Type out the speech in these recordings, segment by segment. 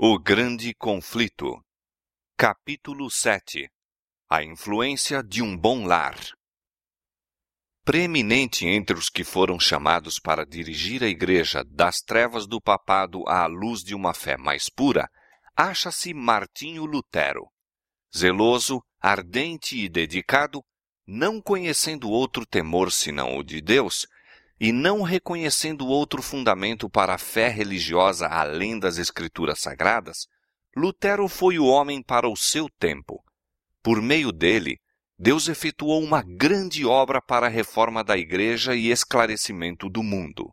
O Grande Conflito. Capítulo 7 A influência de um bom lar. Preeminente entre os que foram chamados para dirigir a Igreja das trevas do papado à luz de uma fé mais pura, acha-se Martinho Lutero. Zeloso, ardente e dedicado, não conhecendo outro temor senão o de Deus, e não reconhecendo outro fundamento para a fé religiosa além das Escrituras Sagradas, Lutero foi o homem para o seu tempo. Por meio dele, Deus efetuou uma grande obra para a reforma da Igreja e esclarecimento do mundo.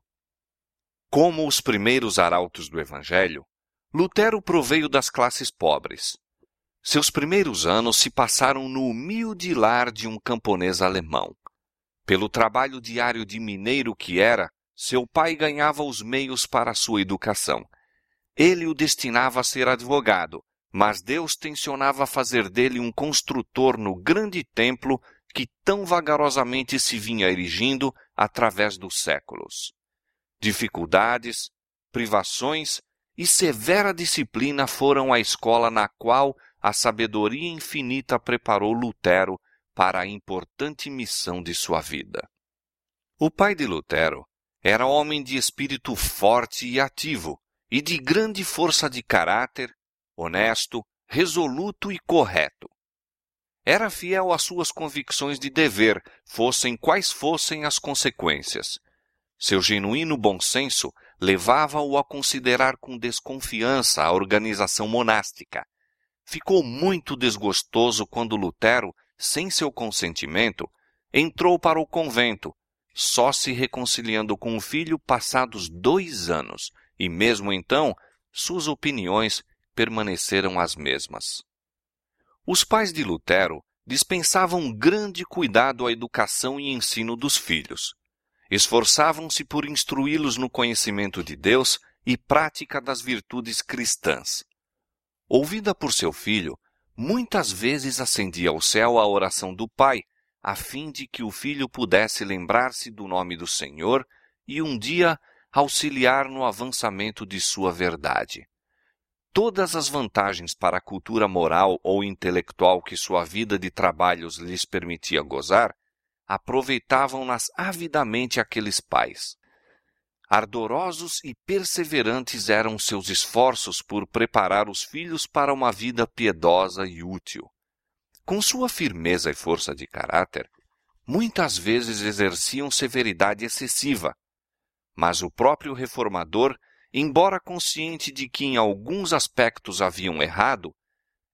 Como os primeiros arautos do Evangelho, Lutero proveio das classes pobres. Seus primeiros anos se passaram no humilde lar de um camponês alemão. Pelo trabalho diário de mineiro que era, seu pai ganhava os meios para sua educação. Ele o destinava a ser advogado, mas Deus tensionava fazer dele um construtor no grande templo que tão vagarosamente se vinha erigindo através dos séculos. Dificuldades, privações e severa disciplina foram a escola na qual a sabedoria infinita preparou Lutero para a importante missão de sua vida. O pai de Lutero era homem de espírito forte e ativo e de grande força de caráter, honesto, resoluto e correto. Era fiel às suas convicções de dever, fossem quais fossem as consequências. Seu genuíno bom senso levava-o a considerar com desconfiança a organização monástica. Ficou muito desgostoso quando Lutero sem seu consentimento, entrou para o convento, só se reconciliando com o filho passados dois anos, e mesmo então suas opiniões permaneceram as mesmas. Os pais de Lutero dispensavam grande cuidado à educação e ensino dos filhos. Esforçavam-se por instruí-los no conhecimento de Deus e prática das virtudes cristãs. Ouvida por seu filho, muitas vezes acendia ao céu a oração do Pai, a fim de que o filho pudesse lembrar-se do nome do Senhor e um dia auxiliar no avançamento de sua verdade. Todas as vantagens para a cultura moral ou intelectual que sua vida de trabalhos lhes permitia gozar, aproveitavam-nas avidamente aqueles pais. Ardorosos e perseverantes eram seus esforços por preparar os filhos para uma vida piedosa e útil. Com sua firmeza e força de caráter, muitas vezes exerciam severidade excessiva. Mas o próprio reformador, embora consciente de que em alguns aspectos haviam errado,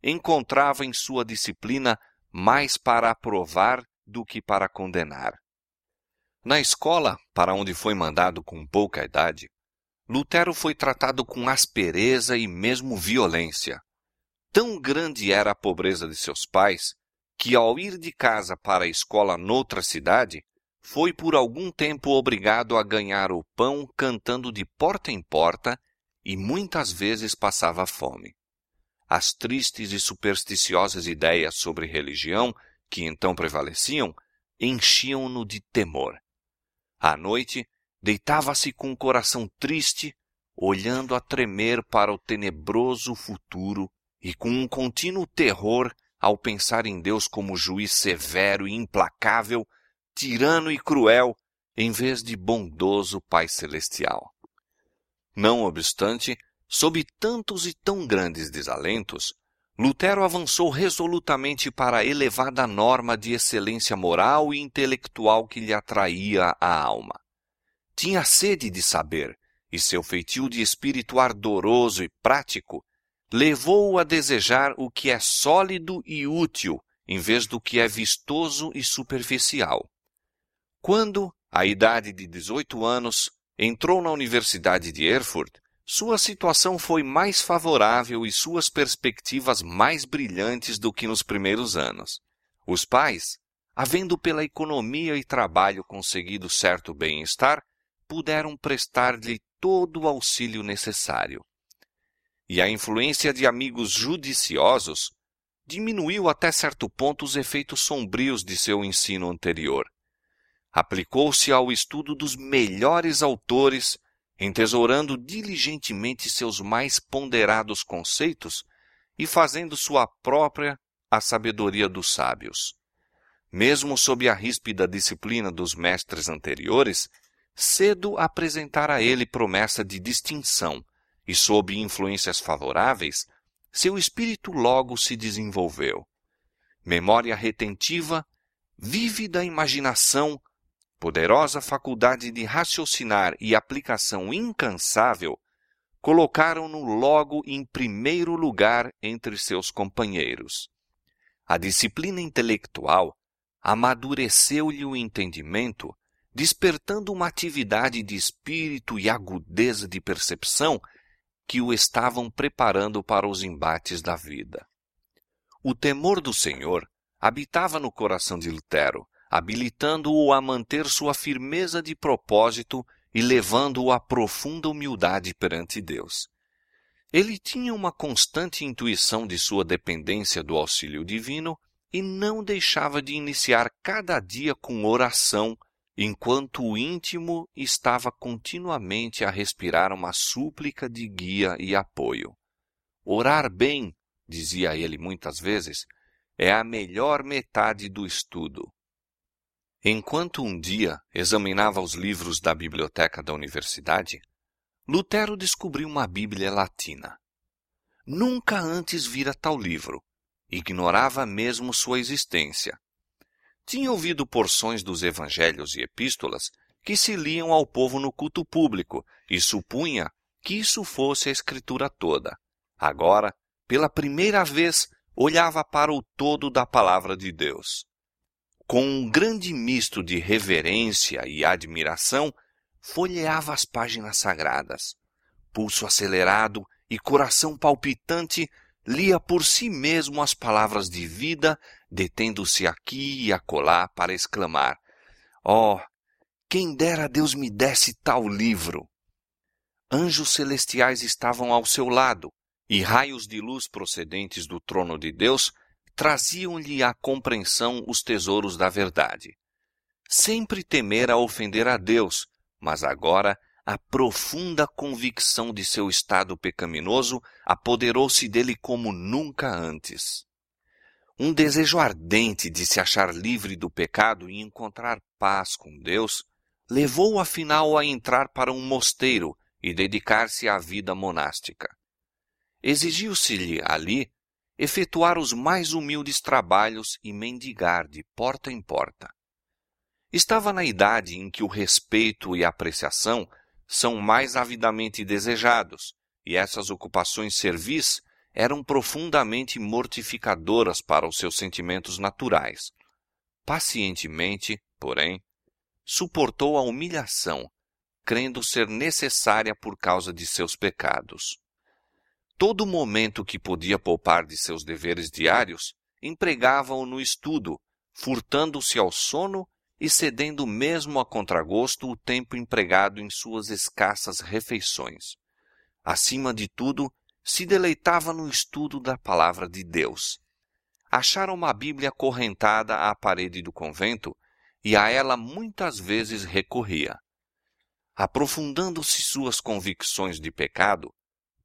encontrava em sua disciplina mais para aprovar do que para condenar. Na escola, para onde foi mandado com pouca idade, Lutero foi tratado com aspereza e mesmo violência. Tão grande era a pobreza de seus pais que, ao ir de casa para a escola noutra cidade, foi por algum tempo obrigado a ganhar o pão cantando de porta em porta e muitas vezes passava fome. As tristes e supersticiosas ideias sobre religião que então prevaleciam enchiam-no de temor. À noite, deitava-se com o coração triste, olhando a tremer para o tenebroso futuro e com um contínuo terror ao pensar em Deus como juiz severo e implacável, tirano e cruel, em vez de bondoso Pai Celestial. Não obstante, sob tantos e tão grandes desalentos, Lutero avançou resolutamente para a elevada norma de excelência moral e intelectual que lhe atraía a alma. Tinha sede de saber, e seu feitio de espírito ardoroso e prático levou-o a desejar o que é sólido e útil, em vez do que é vistoso e superficial. Quando, à idade de 18 anos, entrou na Universidade de Erfurt, sua situação foi mais favorável e suas perspectivas mais brilhantes do que nos primeiros anos. Os pais, havendo pela economia e trabalho conseguido certo bem-estar, puderam prestar-lhe todo o auxílio necessário. E a influência de amigos judiciosos diminuiu até certo ponto os efeitos sombrios de seu ensino anterior. Aplicou-se ao estudo dos melhores autores entesourando diligentemente seus mais ponderados conceitos e fazendo sua própria a sabedoria dos sábios. Mesmo sob a ríspida disciplina dos mestres anteriores, cedo apresentara a ele promessa de distinção, e sob influências favoráveis, seu espírito logo se desenvolveu. Memória retentiva, vívida imaginação, poderosa faculdade de raciocinar e aplicação incansável colocaram-no logo em primeiro lugar entre seus companheiros. A disciplina intelectual amadureceu-lhe o entendimento, despertando uma atividade de espírito e agudeza de percepção que o estavam preparando para os embates da vida. O temor do Senhor habitava no coração de Lutero, habilitando-o a manter sua firmeza de propósito e levando-o à profunda humildade perante Deus. Ele tinha uma constante intuição de sua dependência do auxílio divino e não deixava de iniciar cada dia com oração, enquanto o íntimo estava continuamente a respirar uma súplica de guia e apoio. Orar bem, dizia ele muitas vezes, é a melhor metade do estudo. Enquanto um dia examinava os livros da biblioteca da universidade, Lutero descobriu uma Bíblia latina. Nunca antes vira tal livro, ignorava mesmo sua existência. Tinha ouvido porções dos evangelhos e epístolas que se liam ao povo no culto público e supunha que isso fosse a escritura toda. Agora, pela primeira vez, olhava para o todo da palavra de Deus. Com um grande misto de reverência e admiração, folheava as páginas sagradas. Pulso acelerado e coração palpitante, lia por si mesmo as palavras de vida, detendo-se aqui e acolá para exclamar: Oh, quem dera Deus me desse tal livro! Anjos celestiais estavam ao seu lado, e raios de luz procedentes do trono de Deus traziam-lhe à compreensão os tesouros da verdade. Sempre temera ofender a Deus, mas agora a profunda convicção de seu estado pecaminoso apoderou-se dele como nunca antes. Um desejo ardente de se achar livre do pecado e encontrar paz com Deus levou-o afinal a entrar para um mosteiro e dedicar-se à vida monástica. Exigiu-se-lhe ali efetuar os mais humildes trabalhos e mendigar de porta em porta. Estava na idade em que o respeito e a apreciação são mais avidamente desejados, e essas ocupações servis eram profundamente mortificadoras para os seus sentimentos naturais. Pacientemente, porém, suportou a humilhação, crendo ser necessária por causa de seus pecados. Todo momento que podia poupar de seus deveres diários, empregava-o no estudo, furtando-se ao sono e cedendo mesmo a contragosto o tempo empregado em suas escassas refeições. Acima de tudo, se deleitava no estudo da palavra de Deus. Achara uma Bíblia correntada à parede do convento e a ela muitas vezes recorria. Aprofundando-se suas convicções de pecado,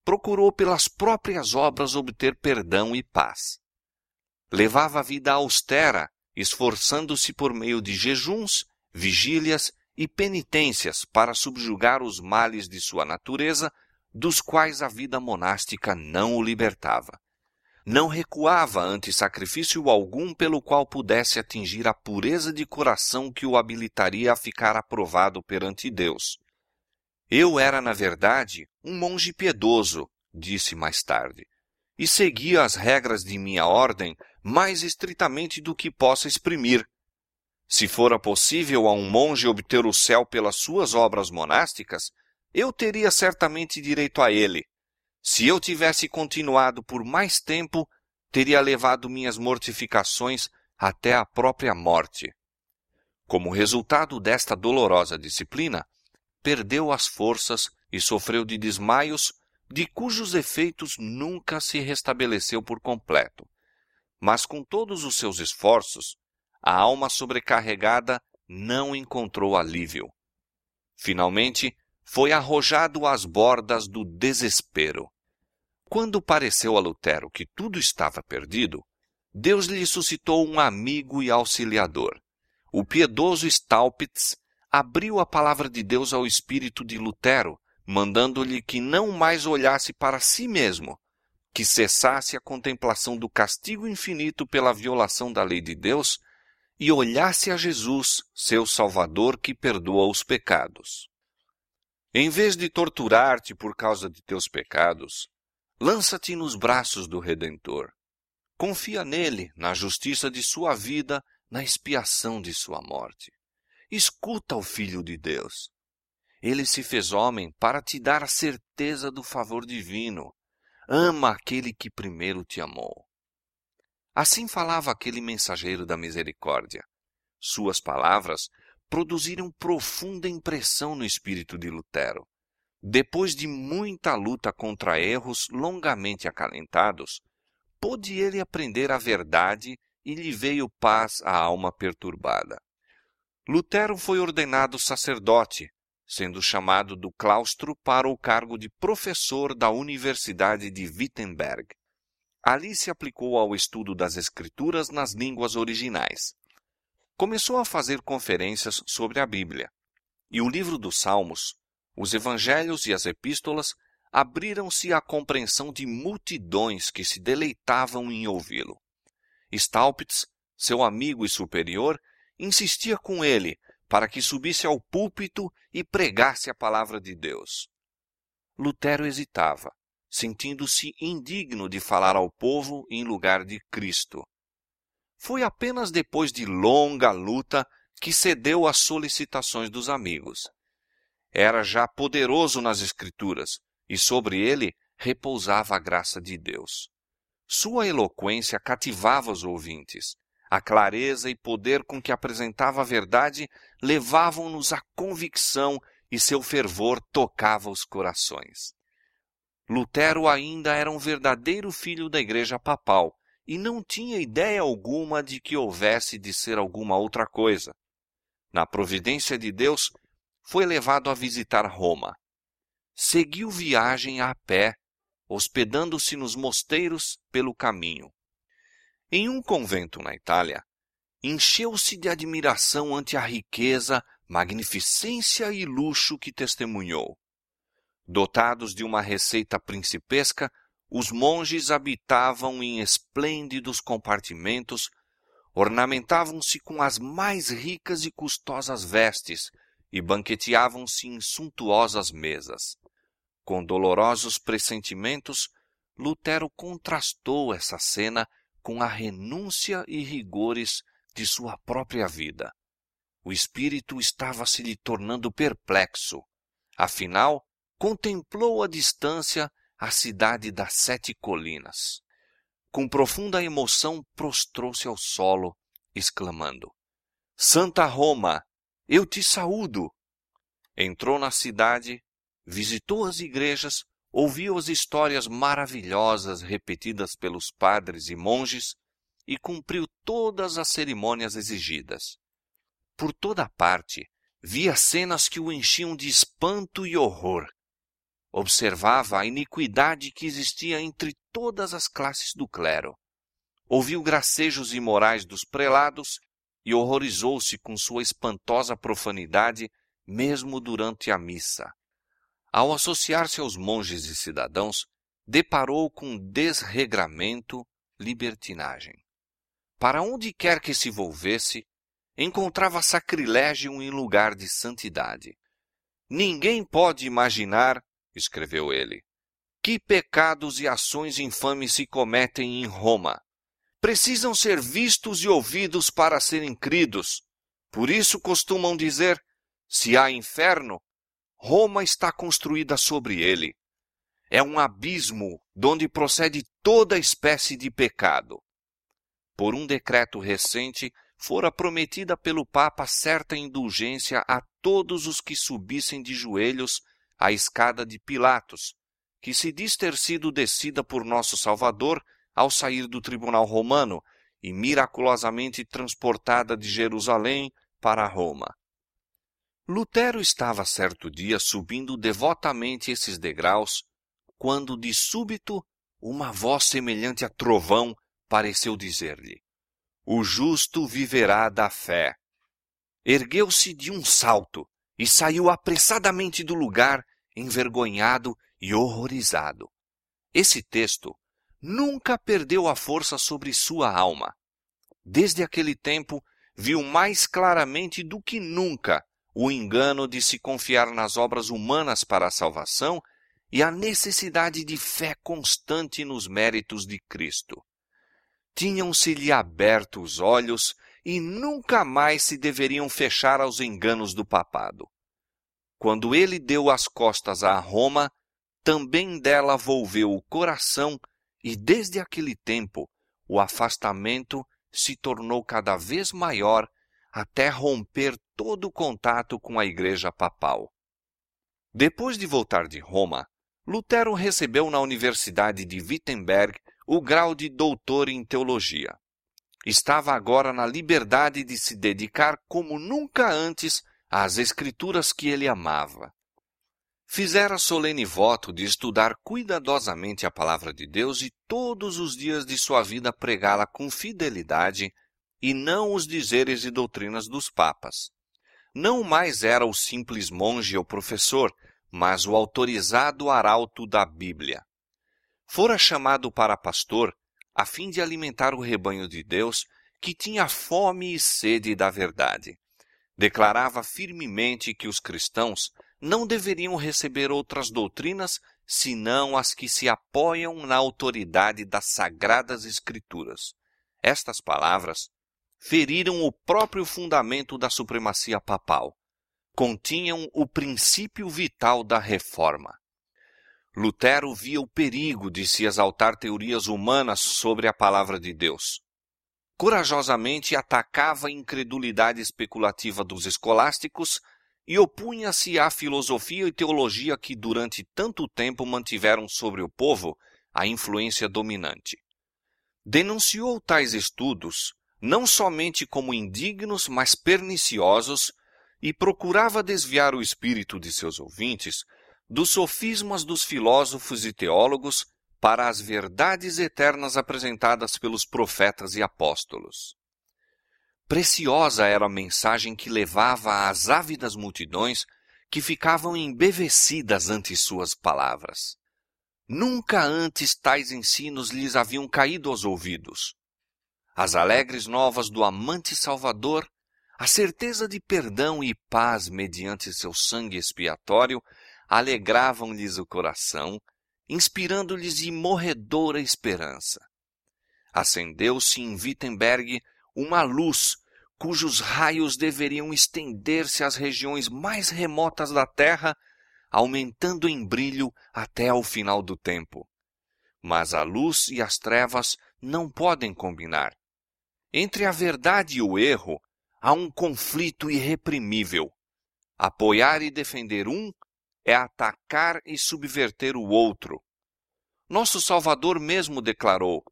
procurou pelas próprias obras obter perdão e paz. Levava a vida austera esforçando-se por meio de jejuns, vigílias e penitências para subjugar os males de sua natureza, dos quais a vida monástica não o libertava. Não recuava ante sacrifício algum pelo qual pudesse atingir a pureza de coração que o habilitaria a ficar aprovado perante Deus. Eu era, na verdade, um monge piedoso, disse mais tarde, e seguia as regras de minha ordem mais estritamente do que possa exprimir. Se fora possível a um monge obter o céu pelas suas obras monásticas, eu teria certamente direito a ele. Se eu tivesse continuado por mais tempo, teria levado minhas mortificações até a própria morte. Como resultado desta dolorosa disciplina, perdeu as forças e sofreu de desmaios, de cujos efeitos nunca se restabeleceu por completo. Mas com todos os seus esforços, a alma sobrecarregada não encontrou alívio. Finalmente, foi arrojado às bordas do desespero. Quando pareceu a Lutero que tudo estava perdido, Deus lhe suscitou um amigo e auxiliador. O piedoso Staupitz abriu a palavra de Deus ao espírito de Lutero, mandando-lhe que não mais olhasse para si mesmo, que cessasse a contemplação do castigo infinito pela violação da lei de Deus e olhasse a Jesus, seu Salvador, que perdoa os pecados. Em vez de torturar-te por causa de teus pecados, lança-te nos braços do Redentor. Confia nele, na justiça de sua vida, na expiação de sua morte. Escuta o Filho de Deus. Ele se fez homem para te dar a certeza do favor divino. Ama aquele que primeiro te amou. Assim falava aquele mensageiro da misericórdia. Suas palavras produziram profunda impressão no espírito de Lutero. Depois de muita luta contra erros longamente acalentados, pôde ele aprender a verdade e lhe veio paz à alma perturbada. Lutero foi ordenado sacerdote, sendo chamado do claustro para o cargo de professor da Universidade de Wittenberg. Ali se aplicou ao estudo das Escrituras nas línguas originais. Começou a fazer conferências sobre a Bíblia. E o livro dos Salmos, os Evangelhos e as Epístolas abriram-se à compreensão de multidões que se deleitavam em ouvi-lo. Staupitz, seu amigo e superior, insistia com ele para que subisse ao púlpito e pregasse a palavra de Deus. Lutero hesitava sentindo-se indigno de falar ao povo em lugar de Cristo. Foi apenas depois de longa luta que cedeu às solicitações dos amigos. Era já poderoso nas Escrituras e sobre ele repousava a graça de Deus. Sua eloquência cativava os ouvintes. A clareza e poder com que apresentava a verdade levavam-nos à convicção e seu fervor tocava os corações. Lutero ainda era um verdadeiro filho da Igreja Papal e não tinha ideia alguma de que houvesse de ser alguma outra coisa. Na providência de Deus, foi levado a visitar Roma. Seguiu viagem a pé, hospedando-se nos mosteiros pelo caminho. Em um convento na Itália, encheu-se de admiração ante a riqueza, magnificência e luxo que testemunhou. Dotados de uma receita principesca, os monges habitavam em esplêndidos compartimentos, ornamentavam-se com as mais ricas e custosas vestes e banqueteavam-se em suntuosas mesas. Com dolorosos pressentimentos, Lutero contrastou essa cena com a renúncia e rigores de sua própria vida. O espírito estava se lhe tornando perplexo. Afinal, contemplou à distância a cidade das sete colinas. Com profunda emoção, prostrou-se ao solo, exclamando: Santa Roma, eu te saúdo! Entrou na cidade, visitou as igrejas, ouviu as histórias maravilhosas repetidas pelos padres e monges e cumpriu todas as cerimônias exigidas. Por toda parte, via cenas que o enchiam de espanto e horror observava a iniquidade que existia entre todas as classes do clero. Ouviu gracejos imorais dos prelados e horrorizou-se com sua espantosa profanidade, mesmo durante a missa. Ao associar-se aos monges e cidadãos, deparou com desregramento, libertinagem. Para onde quer que se volvesse, encontrava sacrilégio em lugar de santidade. Ninguém pode imaginar escreveu ele. Que pecados e ações infames se cometem em Roma! Precisam ser vistos e ouvidos para serem cridos. Por isso costumam dizer: se há inferno, Roma está construída sobre ele. É um abismo donde procede toda espécie de pecado. Por um decreto recente, fora prometida pelo Papa certa indulgência a todos os que subissem de joelhos a escada de Pilatos, que se diz ter sido descida por nosso Salvador ao sair do tribunal romano e miraculosamente transportada de Jerusalém para Roma. Lutero estava certo dia subindo devotamente esses degraus, quando de súbito uma voz semelhante a trovão pareceu dizer-lhe: O justo viverá da fé. Ergueu-se de um salto e saiu apressadamente do lugar, envergonhado e horrorizado. Esse texto nunca perdeu a força sobre sua alma. Desde aquele tempo, viu mais claramente do que nunca o engano de se confiar nas obras humanas para a salvação e a necessidade de fé constante nos méritos de Cristo. Tinham-se-lhe aberto os olhos e nunca mais se deveriam fechar aos enganos do papado. Quando ele deu as costas a Roma, também dela volveu o coração e desde aquele tempo o afastamento se tornou cada vez maior até romper todo o contato com a Igreja Papal. Depois de voltar de Roma, Lutero recebeu na Universidade de Wittenberg o grau de doutor em teologia. Estava agora na liberdade de se dedicar como nunca antes às escrituras que ele amava. Fizera solene voto de estudar cuidadosamente a palavra de Deus e todos os dias de sua vida pregá-la com fidelidade e não os dizeres e doutrinas dos papas. Não mais era o simples monge ou professor, mas o autorizado arauto da Bíblia. Fora chamado para pastor a fim de alimentar o rebanho de Deus que tinha fome e sede da verdade. Declarava firmemente que os cristãos não deveriam receber outras doutrinas senão as que se apoiam na autoridade das sagradas Escrituras. Estas palavras feriram o próprio fundamento da supremacia papal. Continham o princípio vital da reforma. Lutero via o perigo de se exaltar teorias humanas sobre a palavra de Deus. Corajosamente atacava a incredulidade especulativa dos escolásticos e opunha-se à filosofia e teologia que durante tanto tempo mantiveram sobre o povo a influência dominante. Denunciou tais estudos não somente como indignos, mas perniciosos, e procurava desviar o espírito de seus ouvintes dos sofismas dos filósofos e teólogos para as verdades eternas apresentadas pelos profetas e apóstolos. Preciosa era a mensagem que levava às ávidas multidões que ficavam embevecidas ante suas palavras. Nunca antes tais ensinos lhes haviam caído aos ouvidos. As alegres novas do amante Salvador, a certeza de perdão e paz mediante seu sangue expiatório, alegravam-lhes o coração, inspirando-lhes imorredora esperança. Acendeu-se em Wittenberg uma luz cujos raios deveriam estender-se às regiões mais remotas da Terra, aumentando em brilho até ao final do tempo. Mas a luz e as trevas não podem combinar. Entre a verdade e o erro há um conflito irreprimível. Apoiar e defender um é atacar e subverter o outro. Nosso Salvador mesmo declarou: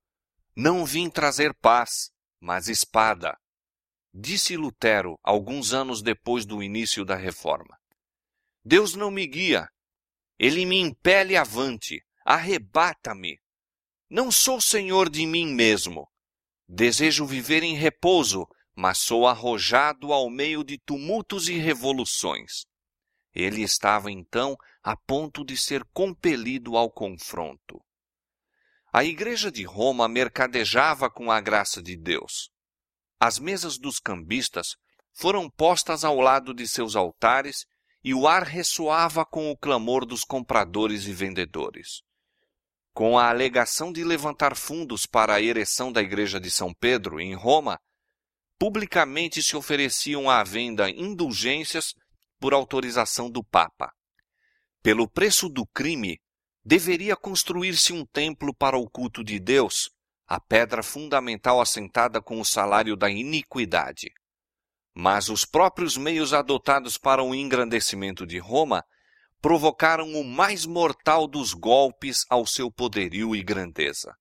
Não vim trazer paz, mas espada. Disse Lutero alguns anos depois do início da reforma. Deus não me guia, ele me impele avante, arrebata-me. Não sou senhor de mim mesmo. Desejo viver em repouso, mas sou arrojado ao meio de tumultos e revoluções. Ele estava então a ponto de ser compelido ao confronto. A Igreja de Roma mercadejava com a graça de Deus. As mesas dos cambistas foram postas ao lado de seus altares e o ar ressoava com o clamor dos compradores e vendedores. Com a alegação de levantar fundos para a ereção da Igreja de São Pedro, em Roma, publicamente se ofereciam à venda indulgências por autorização do Papa. Pelo preço do crime, deveria construir-se um templo para o culto de Deus, a pedra fundamental assentada com o salário da iniquidade. Mas os próprios meios adotados para o engrandecimento de Roma provocaram o mais mortal dos golpes ao seu poderio e grandeza.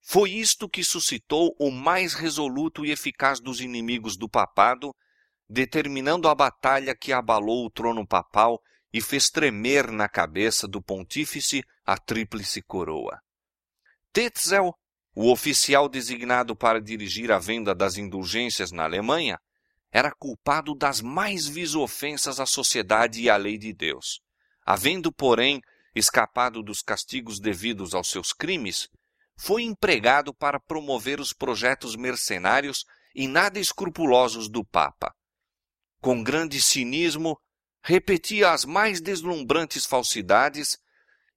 Foi isto que suscitou o mais resoluto e eficaz dos inimigos do papado determinando a batalha que abalou o trono papal e fez tremer na cabeça do pontífice a tríplice coroa. Tetzel, o oficial designado para dirigir a venda das indulgências na Alemanha, era culpado das mais vis ofensas à sociedade e à lei de Deus. Havendo, porém, escapado dos castigos devidos aos seus crimes, foi empregado para promover os projetos mercenários e nada escrupulosos do Papa. Com grande cinismo, repetia as mais deslumbrantes falsidades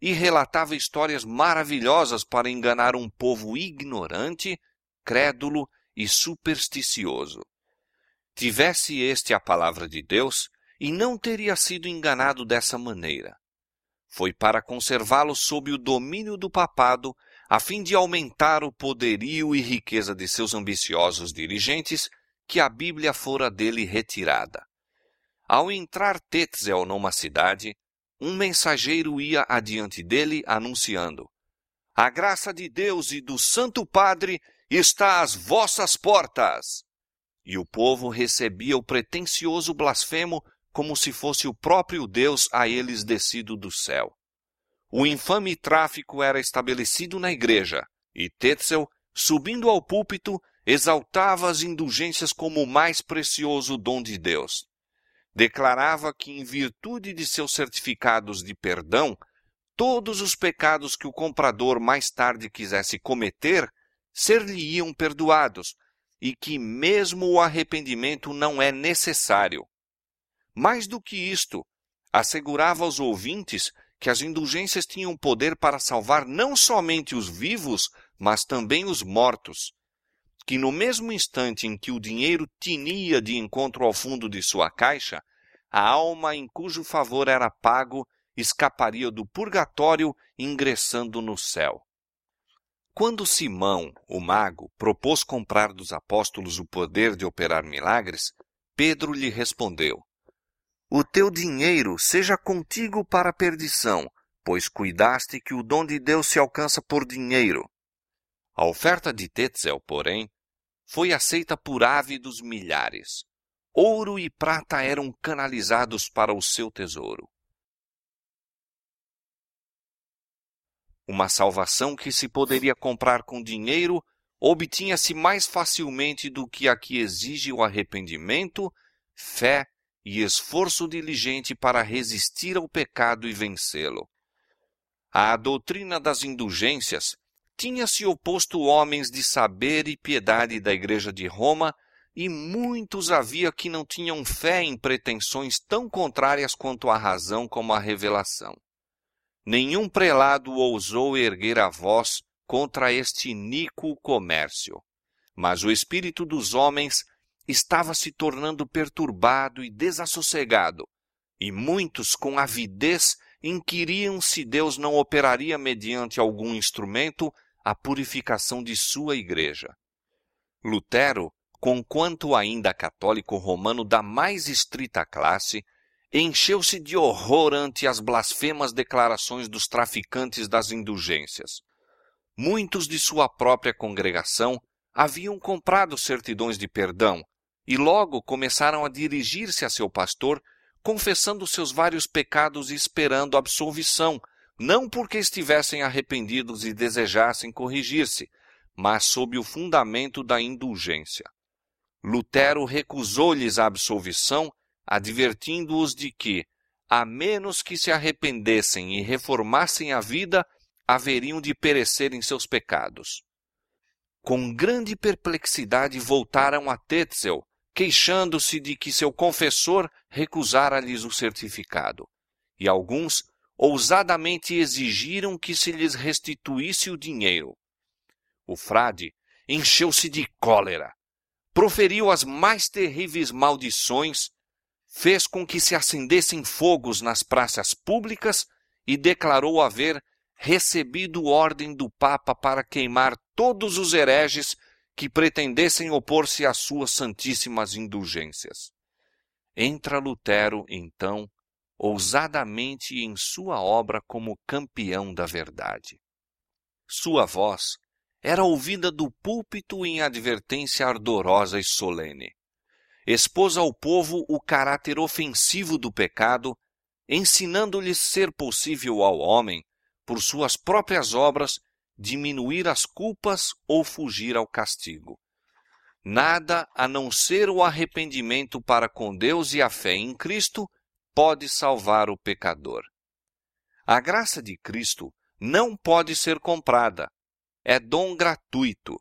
e relatava histórias maravilhosas para enganar um povo ignorante, crédulo e supersticioso. Tivesse este a palavra de Deus, e não teria sido enganado dessa maneira. Foi para conservá-lo sob o domínio do papado, a fim de aumentar o poderio e riqueza de seus ambiciosos dirigentes, que a Bíblia fora dele retirada. Ao entrar Tetzel numa cidade, um mensageiro ia adiante dele anunciando: A graça de Deus e do Santo Padre está às vossas portas. E o povo recebia o pretensioso blasfemo como se fosse o próprio Deus a eles descido do céu. O infame tráfico era estabelecido na igreja, e Tetzel, subindo ao púlpito, exaltava as indulgências como o mais precioso dom de Deus declarava que, em virtude de seus certificados de perdão, todos os pecados que o comprador mais tarde quisesse cometer ser-lhe-iam perdoados e que mesmo o arrependimento não é necessário. Mais do que isto, assegurava aos ouvintes que as indulgências tinham poder para salvar não somente os vivos, mas também os mortos, que no mesmo instante em que o dinheiro tinia de encontro ao fundo de sua caixa, a alma em cujo favor era pago escaparia do purgatório ingressando no céu. Quando Simão, o mago, propôs comprar dos apóstolos o poder de operar milagres, Pedro lhe respondeu: O teu dinheiro seja contigo para a perdição, pois cuidaste que o dom de Deus se alcança por dinheiro. A oferta de Tetzel, porém, foi aceita por ávidos milhares. Ouro e prata eram canalizados para o seu tesouro. Uma salvação que se poderia comprar com dinheiro obtinha-se mais facilmente do que a que exige o arrependimento, fé e esforço diligente para resistir ao pecado e vencê-lo. A doutrina das indulgências tinha-se oposto homens de saber e piedade da Igreja de Roma, e muitos havia que não tinham fé em pretensões tão contrárias quanto a razão como a revelação. Nenhum prelado ousou erguer a voz contra este iníquo comércio. Mas o espírito dos homens estava se tornando perturbado e desassossegado, e muitos, com avidez, inquiriam se Deus não operaria mediante algum instrumento a purificação de sua igreja. Lutero, conquanto ainda católico romano da mais estrita classe, encheu-se de horror ante as blasfemas declarações dos traficantes das indulgências. Muitos de sua própria congregação haviam comprado certidões de perdão e logo começaram a dirigir-se a seu pastor, confessando seus vários pecados e esperando absolvição, não porque estivessem arrependidos e desejassem corrigir-se, mas sob o fundamento da indulgência. Lutero recusou-lhes a absolvição, advertindo-os de que, a menos que se arrependessem e reformassem a vida, haveriam de perecer em seus pecados. Com grande perplexidade voltaram a Tetzel, queixando-se de que seu confessor recusara-lhes o certificado. E alguns ousadamente exigiram que se lhes restituísse o dinheiro. O frade encheu-se de cólera, proferiu as mais terríveis maldições, fez com que se acendessem fogos nas praças públicas e declarou haver recebido ordem do Papa para queimar todos os hereges que pretendessem opor-se às suas santíssimas indulgências. Entra Lutero, então, ousadamente em sua obra como campeão da verdade. Sua voz era ouvida do púlpito em advertência ardorosa e solene. expôs ao povo o caráter ofensivo do pecado, ensinando-lhes ser possível ao homem, por suas próprias obras, diminuir as culpas ou fugir ao castigo. Nada a não ser o arrependimento para com Deus e a fé em Cristo pode salvar o pecador. A graça de Cristo não pode ser comprada, é dom gratuito.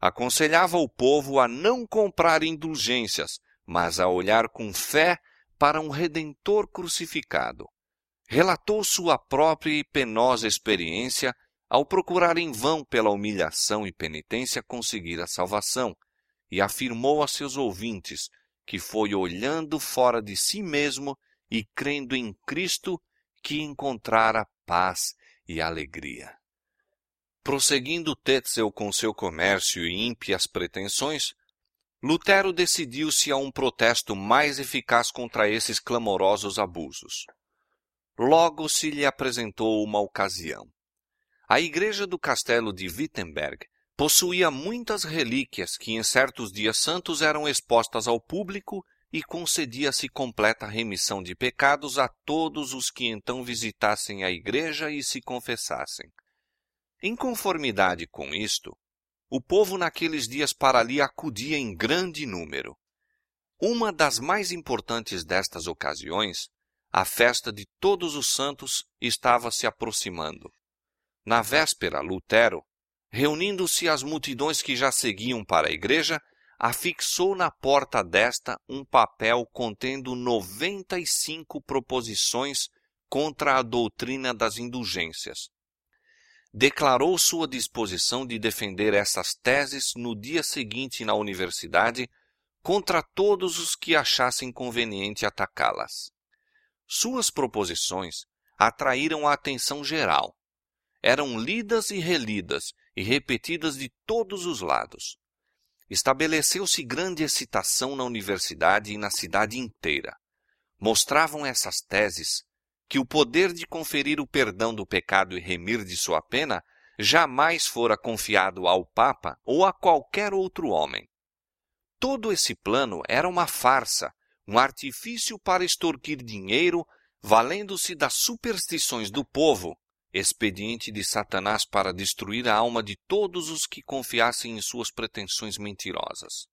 Aconselhava o povo a não comprar indulgências, mas a olhar com fé para um redentor crucificado. Relatou sua própria e penosa experiência ao procurar em vão pela humilhação e penitência conseguir a salvação, e afirmou a seus ouvintes que foi olhando fora de si mesmo e crendo em Cristo que encontrara paz e alegria. Prosseguindo Tetzel com seu comércio e ímpias pretensões, Lutero decidiu-se a um protesto mais eficaz contra esses clamorosos abusos. Logo se lhe apresentou uma ocasião. A igreja do castelo de Wittenberg possuía muitas relíquias que em certos dias santos eram expostas ao público e concedia-se completa remissão de pecados a todos os que então visitassem a igreja e se confessassem. Em conformidade com isto, o povo naqueles dias para ali acudia em grande número. Uma das mais importantes destas ocasiões, a festa de Todos os Santos, estava se aproximando. Na véspera, Lutero, reunindo-se as multidões que já seguiam para a igreja, afixou na porta desta um papel contendo 95 proposições contra a doutrina das indulgências. Declarou sua disposição de defender essas teses no dia seguinte na universidade contra todos os que achassem conveniente atacá-las. Suas proposições atraíram a atenção geral eram lidas e relidas e repetidas de todos os lados. Estabeleceu-se grande excitação na universidade e na cidade inteira. Mostravam essas teses que o poder de conferir o perdão do pecado e remir de sua pena jamais fora confiado ao Papa ou a qualquer outro homem. Todo esse plano era uma farsa, um artifício para extorquir dinheiro, valendo-se das superstições do povo expediente de Satanás para destruir a alma de todos os que confiassem em suas pretensões mentirosas.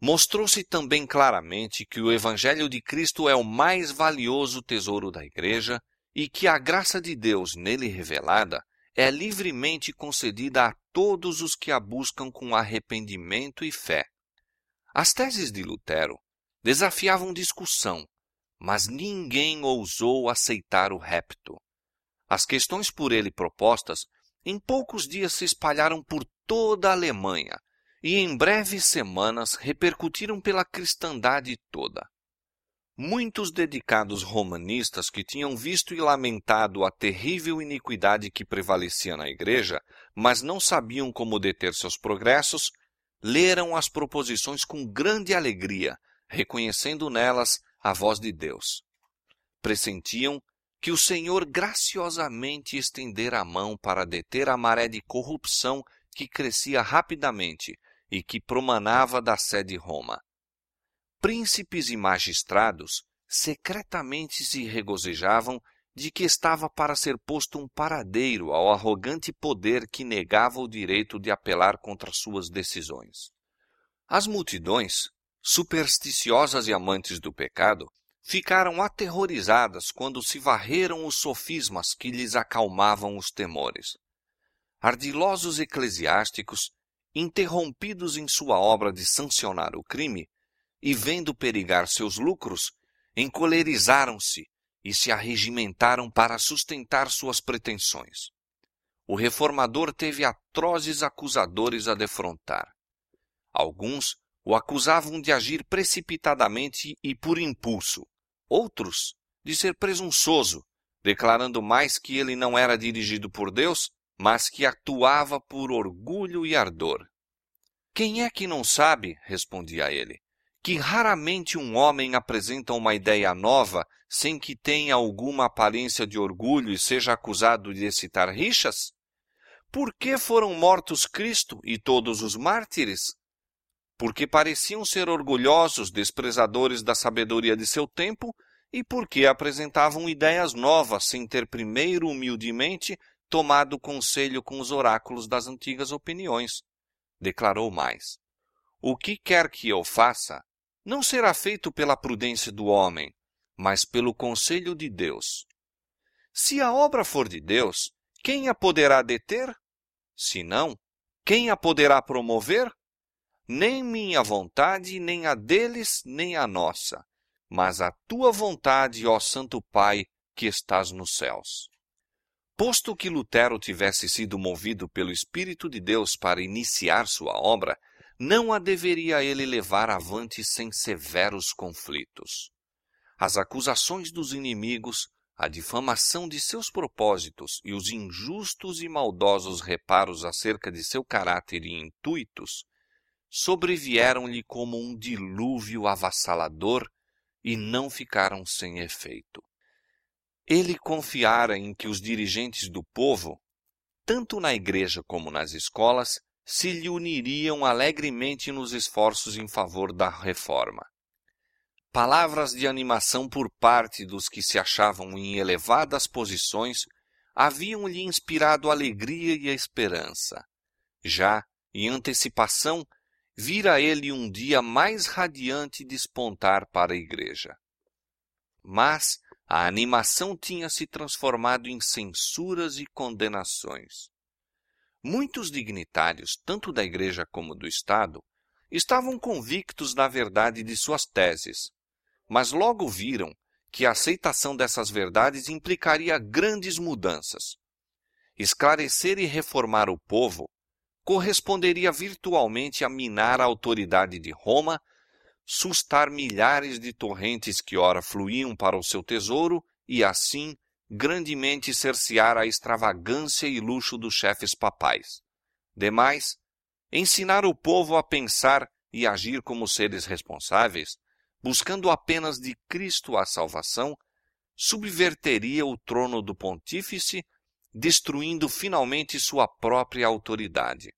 Mostrou-se também claramente que o Evangelho de Cristo é o mais valioso tesouro da Igreja e que a graça de Deus nele revelada é livremente concedida a todos os que a buscam com arrependimento e fé. As teses de Lutero desafiavam discussão, mas ninguém ousou aceitar o repto. As questões por ele propostas em poucos dias se espalharam por toda a Alemanha e em breves semanas repercutiram pela cristandade toda. Muitos dedicados romanistas que tinham visto e lamentado a terrível iniquidade que prevalecia na igreja, mas não sabiam como deter seus progressos, leram as proposições com grande alegria, reconhecendo nelas a voz de Deus. Pressentiam que o Senhor graciosamente estendera a mão para deter a maré de corrupção que crescia rapidamente e que promanava da sede Roma. Príncipes e magistrados secretamente se regozijavam de que estava para ser posto um paradeiro ao arrogante poder que negava o direito de apelar contra suas decisões. As multidões, supersticiosas e amantes do pecado, ficaram aterrorizadas quando se varreram os sofismas que lhes acalmavam os temores. Ardilosos eclesiásticos, interrompidos em sua obra de sancionar o crime, e vendo perigar seus lucros, encolerizaram-se e se arregimentaram para sustentar suas pretensões. O reformador teve atrozes acusadores a defrontar. Alguns o acusavam de agir precipitadamente e por impulso, outros de ser presunçoso, declarando mais que ele não era dirigido por Deus, mas que atuava por orgulho e ardor. Quem é que não sabe, respondia ele, que raramente um homem apresenta uma ideia nova sem que tenha alguma aparência de orgulho e seja acusado de excitar rixas? Por que foram mortos Cristo e todos os mártires? Porque pareciam ser orgulhosos, desprezadores da sabedoria de seu tempo e porque apresentavam ideias novas sem ter primeiro humildemente tomado conselho com os oráculos das antigas opiniões. Declarou mais: O que quer que eu faça, não será feito pela prudência do homem, mas pelo conselho de Deus. Se a obra for de Deus, quem a poderá deter? Se não, quem a poderá promover? Nem minha vontade, nem a deles, nem a nossa, mas a tua vontade, ó Santo Pai, que estás nos céus. Posto que Lutero tivesse sido movido pelo Espírito de Deus para iniciar sua obra, não a deveria ele levar avante sem severos conflitos. As acusações dos inimigos, a difamação de seus propósitos e os injustos e maldosos reparos acerca de seu caráter e intuitos sobrevieram-lhe como um dilúvio avassalador e não ficaram sem efeito. Ele confiara em que os dirigentes do povo, tanto na igreja como nas escolas, se lhe uniriam alegremente nos esforços em favor da reforma. Palavras de animação por parte dos que se achavam em elevadas posições haviam-lhe inspirado alegria e esperança. Já, em antecipação, vira ele um dia mais radiante despontar para a igreja. Mas a animação tinha se transformado em censuras e condenações. Muitos dignitários, tanto da igreja como do Estado, estavam convictos da verdade de suas teses, mas logo viram que a aceitação dessas verdades implicaria grandes mudanças. Esclarecer e reformar o povo corresponderia virtualmente a minar a autoridade de Roma, sustar milhares de torrentes que ora fluíam para o seu tesouro e, assim, grandemente cercear a extravagância e luxo dos chefes papais. Demais, ensinar o povo a pensar e agir como seres responsáveis buscando apenas de Cristo a salvação, subverteria o trono do pontífice, destruindo finalmente sua própria autoridade.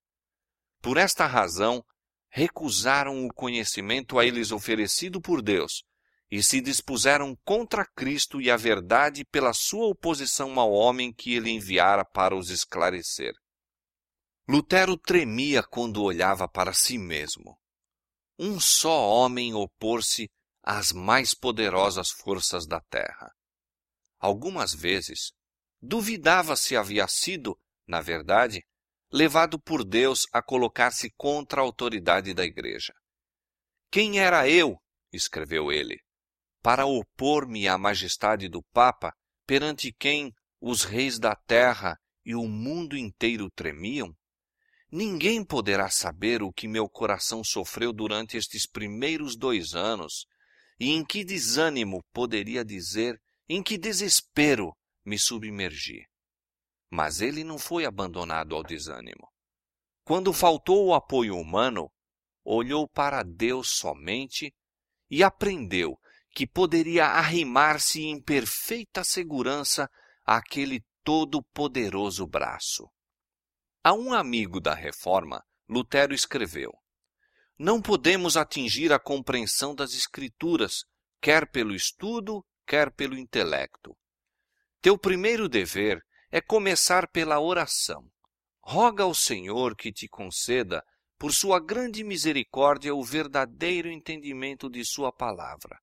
Por esta razão, recusaram o conhecimento a eles oferecido por Deus e se dispuseram contra Cristo e a verdade pela sua oposição ao homem que ele enviara para os esclarecer. Lutero tremia quando olhava para si mesmo. Um só homem opor-se às mais poderosas forças da terra. Algumas vezes, duvidava se havia sido, na verdade, levado por Deus a colocar-se contra a autoridade da igreja. Quem era eu, escreveu ele, para opor-me à majestade do Papa, perante quem os reis da terra e o mundo inteiro tremiam? Ninguém poderá saber o que meu coração sofreu durante estes primeiros dois anos e em que desânimo poderia dizer, em que desespero me submergi. Mas ele não foi abandonado ao desânimo. Quando faltou o apoio humano, olhou para Deus somente e aprendeu que poderia arrimar-se em perfeita segurança àquele todo-poderoso braço. A um amigo da reforma, Lutero escreveu: não podemos atingir a compreensão das Escrituras, quer pelo estudo, quer pelo intelecto. Teu primeiro dever é começar pela oração. Roga ao Senhor que te conceda, por sua grande misericórdia, o verdadeiro entendimento de sua palavra.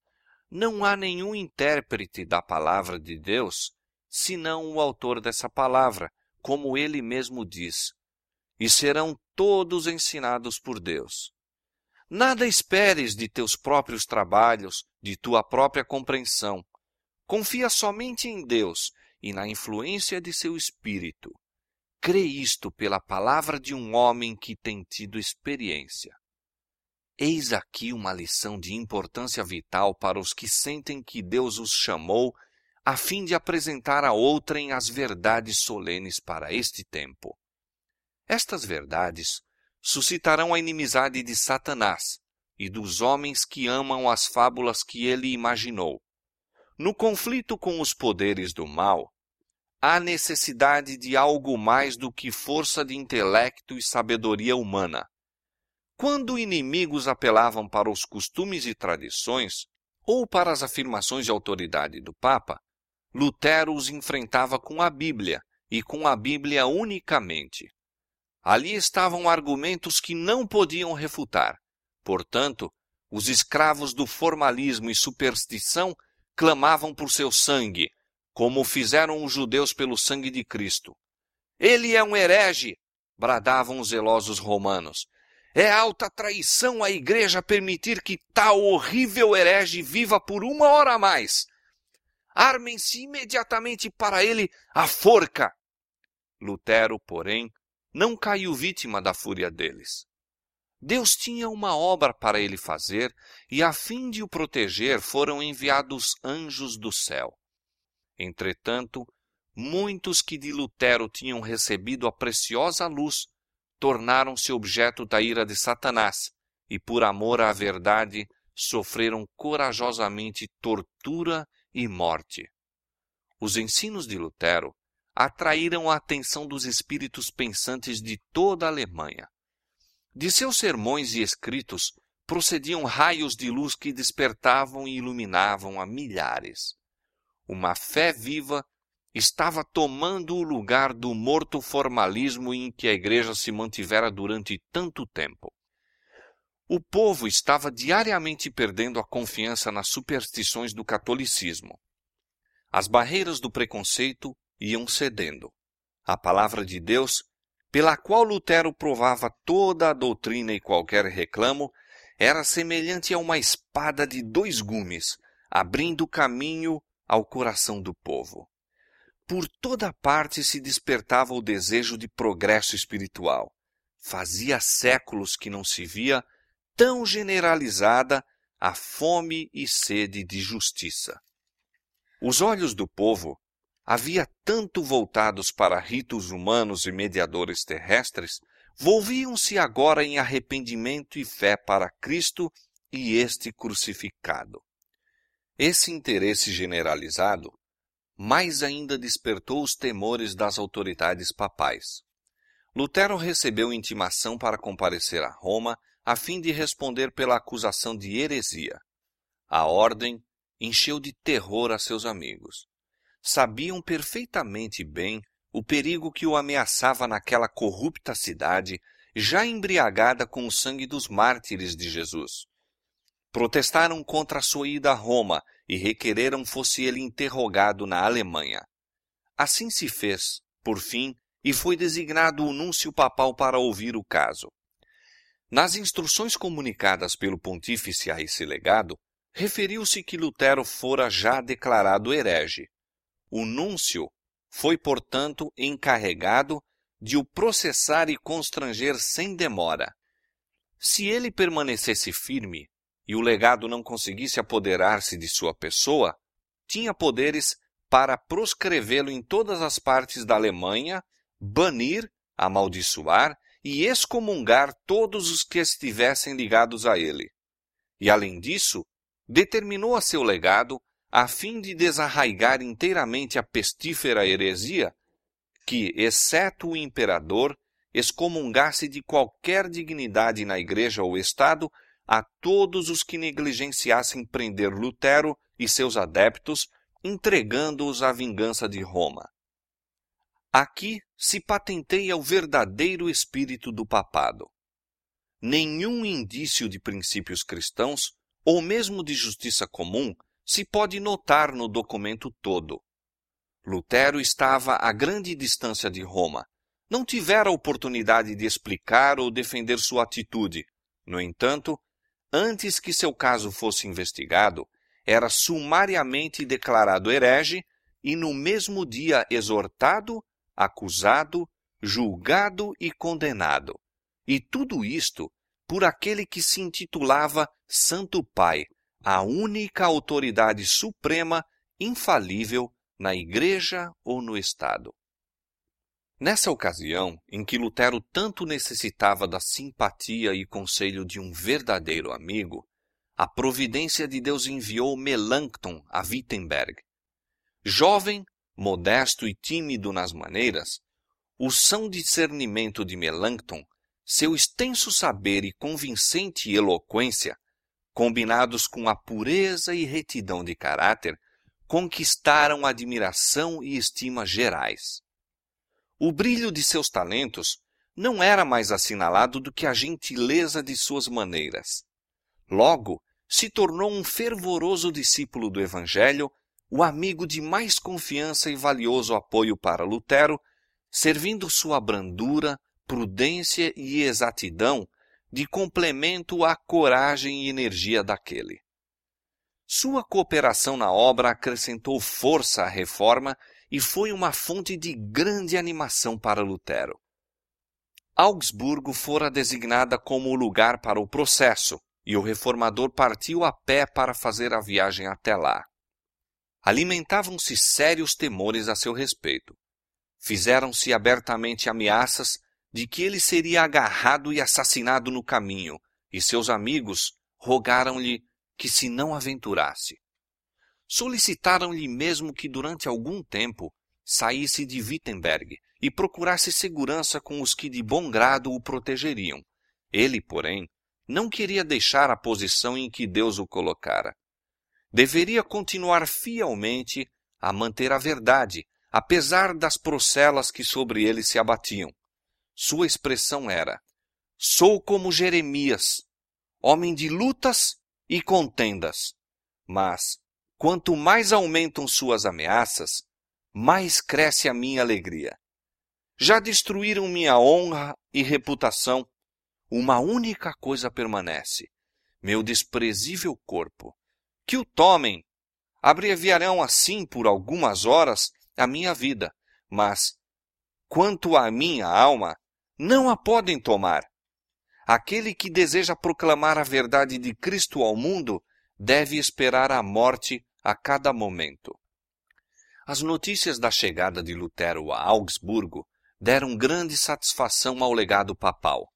Não há nenhum intérprete da palavra de Deus, senão o autor dessa palavra, como ele mesmo diz. E serão todos ensinados por Deus. Nada esperes de teus próprios trabalhos, de tua própria compreensão. Confia somente em Deus e na influência de seu Espírito. Crê isto pela palavra de um homem que tem tido experiência. Eis aqui uma lição de importância vital para os que sentem que Deus os chamou a fim de apresentar a outrem as verdades solenes para este tempo. Estas verdades suscitarão a inimizade de Satanás e dos homens que amam as fábulas que ele imaginou. No conflito com os poderes do mal, há necessidade de algo mais do que força de intelecto e sabedoria humana. quando inimigos apelavam para os costumes e tradições, ou para as afirmações de autoridade do Papa, Lutero os enfrentava com a Bíblia e com a Bíblia unicamente. Ali estavam argumentos que não podiam refutar. Portanto, os escravos do formalismo e superstição clamavam por seu sangue, como fizeram os judeus pelo sangue de Cristo. Ele é um herege, bradavam os zelosos romanos. É alta traição à igreja permitir que tal horrível herege viva por uma hora a mais. Armem-se imediatamente para ele a forca. Lutero, porém, não caiu vítima da fúria deles. Deus tinha uma obra para ele fazer, e a fim de o proteger foram enviados anjos do céu. Entretanto, muitos que de Lutero tinham recebido a preciosa luz tornaram-se objeto da ira de Satanás e, por amor à verdade, sofreram corajosamente tortura e morte. Os ensinos de Lutero atraíram a atenção dos espíritos pensantes de toda a Alemanha. De seus sermões e escritos procediam raios de luz que despertavam e iluminavam a milhares. Uma fé viva estava tomando o lugar do morto formalismo em que a igreja se mantivera durante tanto tempo. O povo estava diariamente perdendo a confiança nas superstições do catolicismo. As barreiras do preconceito iam cedendo. A palavra de Deus, pela qual Lutero provava toda a doutrina e qualquer reclamo, era semelhante a uma espada de dois gumes, abrindo caminho ao coração do povo. Por toda parte se despertava o desejo de progresso espiritual. Fazia séculos que não se via tão generalizada a fome e sede de justiça. Os olhos do povo havia tanto voltados para ritos humanos e mediadores terrestres, volviam-se agora em arrependimento e fé para Cristo e este crucificado. Esse interesse generalizado mais ainda despertou os temores das autoridades papais. Lutero recebeu intimação para comparecer a Roma a fim de responder pela acusação de heresia. A ordem encheu de terror a seus amigos. Sabiam perfeitamente bem o perigo que o ameaçava naquela corrupta cidade, já embriagada com o sangue dos mártires de Jesus. Protestaram contra a sua ida a Roma e requereram fosse ele interrogado na Alemanha. Assim se fez, por fim, e foi designado o núncio papal para ouvir o caso. Nas instruções comunicadas pelo pontífice a esse legado, referiu-se que Lutero fora já declarado herege. O núncio foi, portanto, encarregado de o processar e constranger sem demora. Se ele permanecesse firme e o legado não conseguisse apoderar-se de sua pessoa, tinha poderes para proscrevê-lo em todas as partes da Alemanha, banir, amaldiçoar e excomungar todos os que estivessem ligados a ele. E, além disso, determinou a seu legado, a fim de desarraigar inteiramente a pestífera heresia, que, exceto o imperador, excomungasse de qualquer dignidade na Igreja ou Estado a todos os que negligenciassem prender Lutero e seus adeptos, entregando-os à vingança de Roma. Aqui se patenteia o verdadeiro espírito do papado. Nenhum indício de princípios cristãos, ou mesmo de justiça comum, se pode notar no documento todo. Lutero estava a grande distância de Roma. Não tivera oportunidade de explicar ou defender sua atitude. No entanto, antes que seu caso fosse investigado, era sumariamente declarado herege e no mesmo dia exortado, acusado, julgado e condenado. E tudo isto por aquele que se intitulava Santo Pai, a única autoridade suprema, infalível, na Igreja ou no Estado. Nessa ocasião, em que Lutero tanto necessitava da simpatia e conselho de um verdadeiro amigo, a providência de Deus enviou Melanchthon a Wittenberg. Jovem, modesto e tímido nas maneiras, o são discernimento de Melanchthon seu extenso saber e convincente eloquência, combinados com a pureza e retidão de caráter, conquistaram admiração e estima gerais. O brilho de seus talentos não era mais assinalado do que a gentileza de suas maneiras. Logo, se tornou um fervoroso discípulo do Evangelho, o amigo de mais confiança e valioso apoio para Lutero, servindo sua brandura, prudência e exatidão de complemento à coragem e energia daquele. Sua cooperação na obra acrescentou força à reforma e foi uma fonte de grande animação para Lutero. Augsburgo fora designada como o lugar para o processo, e o reformador partiu a pé para fazer a viagem até lá. Alimentavam-se sérios temores a seu respeito. Fizeram-se abertamente ameaças de que ele seria agarrado e assassinado no caminho, e seus amigos rogaram-lhe que se não aventurasse. Solicitaram-lhe mesmo que durante algum tempo saísse de Wittenberg e procurasse segurança com os que de bom grado o protegeriam. Ele, porém, não queria deixar a posição em que Deus o colocara. Deveria continuar fielmente a manter a verdade, apesar das procelas que sobre ele se abatiam. Sua expressão era: Sou como Jeremias, homem de lutas e contendas. Mas, quanto mais aumentam suas ameaças, mais cresce a minha alegria. Já destruíram minha honra e reputação. Uma única coisa permanece: meu desprezível corpo. Que o tomem. Abreviarão assim por algumas horas a minha vida, mas, quanto à minha alma, não a podem tomar. Aquele que deseja proclamar a verdade de Cristo ao mundo deve esperar a morte a cada momento. As notícias da chegada de Lutero a Augsburgo deram grande satisfação ao legado papal.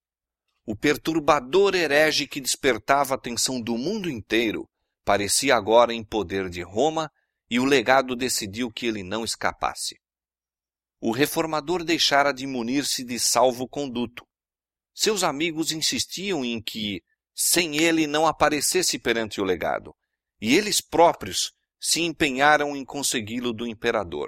O perturbador herege que despertava a atenção do mundo inteiro parecia agora em poder de Roma e o legado decidiu que ele não escapasse. O reformador deixara de munir-se de salvo-conduto seus amigos insistiam em que, sem ele, não aparecesse perante o legado, e eles próprios se empenharam em consegui-lo do imperador.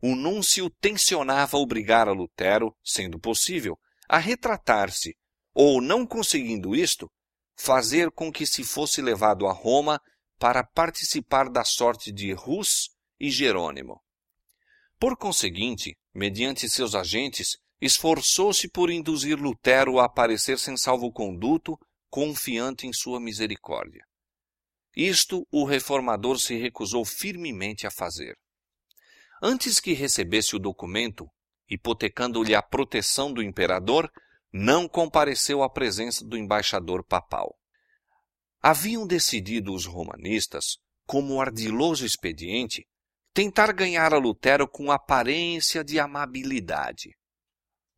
O núncio tensionava obrigar a Lutero, sendo possível, a retratar-se, ou, não conseguindo isto, fazer com que se fosse levado a Roma para participar da sorte de Rus e Jerônimo. Por conseguinte, mediante seus agentes, esforçou-se por induzir Lutero a aparecer sem salvo-conduto, confiante em sua misericórdia. Isto o reformador se recusou firmemente a fazer. Antes que recebesse o documento, hipotecando-lhe a proteção do imperador, não compareceu à presença do embaixador papal. Haviam decidido os romanistas, como ardiloso expediente, tentar ganhar a Lutero com aparência de amabilidade.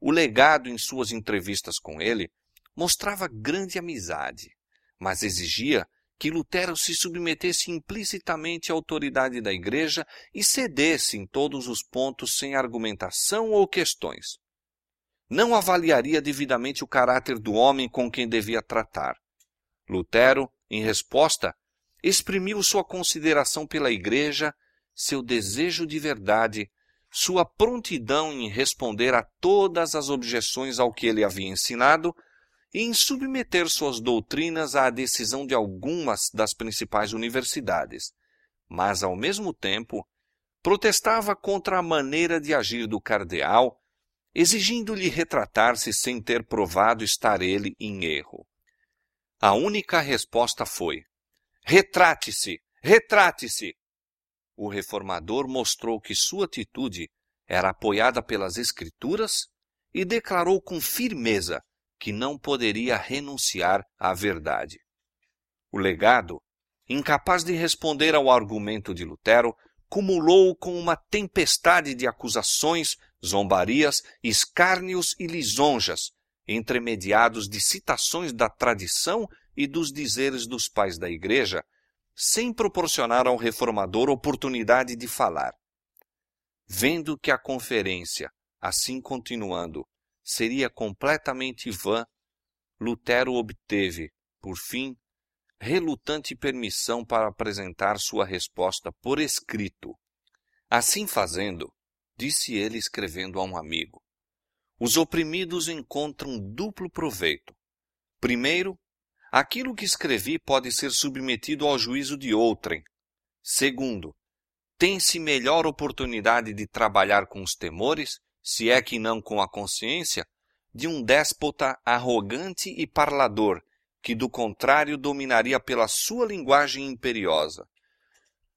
O legado em suas entrevistas com ele mostrava grande amizade, mas exigia que Lutero se submetesse implicitamente à autoridade da Igreja e cedesse em todos os pontos sem argumentação ou questões. Não avaliaria devidamente o caráter do homem com quem devia tratar. Lutero, em resposta, exprimiu sua consideração pela Igreja, seu desejo de verdade sua prontidão em responder a todas as objeções ao que ele havia ensinado e em submeter suas doutrinas à decisão de algumas das principais universidades, mas, ao mesmo tempo, protestava contra a maneira de agir do cardeal, exigindo-lhe retratar-se sem ter provado estar ele em erro. A única resposta foi: retrate-se, retrate-se, o reformador mostrou que sua atitude era apoiada pelas Escrituras e declarou com firmeza que não poderia renunciar à verdade. O legado, incapaz de responder ao argumento de Lutero, cumulou com uma tempestade de acusações, zombarias, escárnios e lisonjas, entremediados de citações da tradição e dos dizeres dos pais da Igreja, sem proporcionar ao reformador oportunidade de falar. Vendo que a conferência, assim continuando, seria completamente vã, Lutero obteve, por fim, relutante permissão para apresentar sua resposta por escrito. Assim fazendo, disse ele escrevendo a um amigo, os oprimidos encontram duplo proveito. Primeiro, aquilo que escrevi pode ser submetido ao juízo de outrem. Segundo, tem-se melhor oportunidade de trabalhar com os temores, se é que não com a consciência, de um déspota arrogante e parlador, que do contrário dominaria pela sua linguagem imperiosa.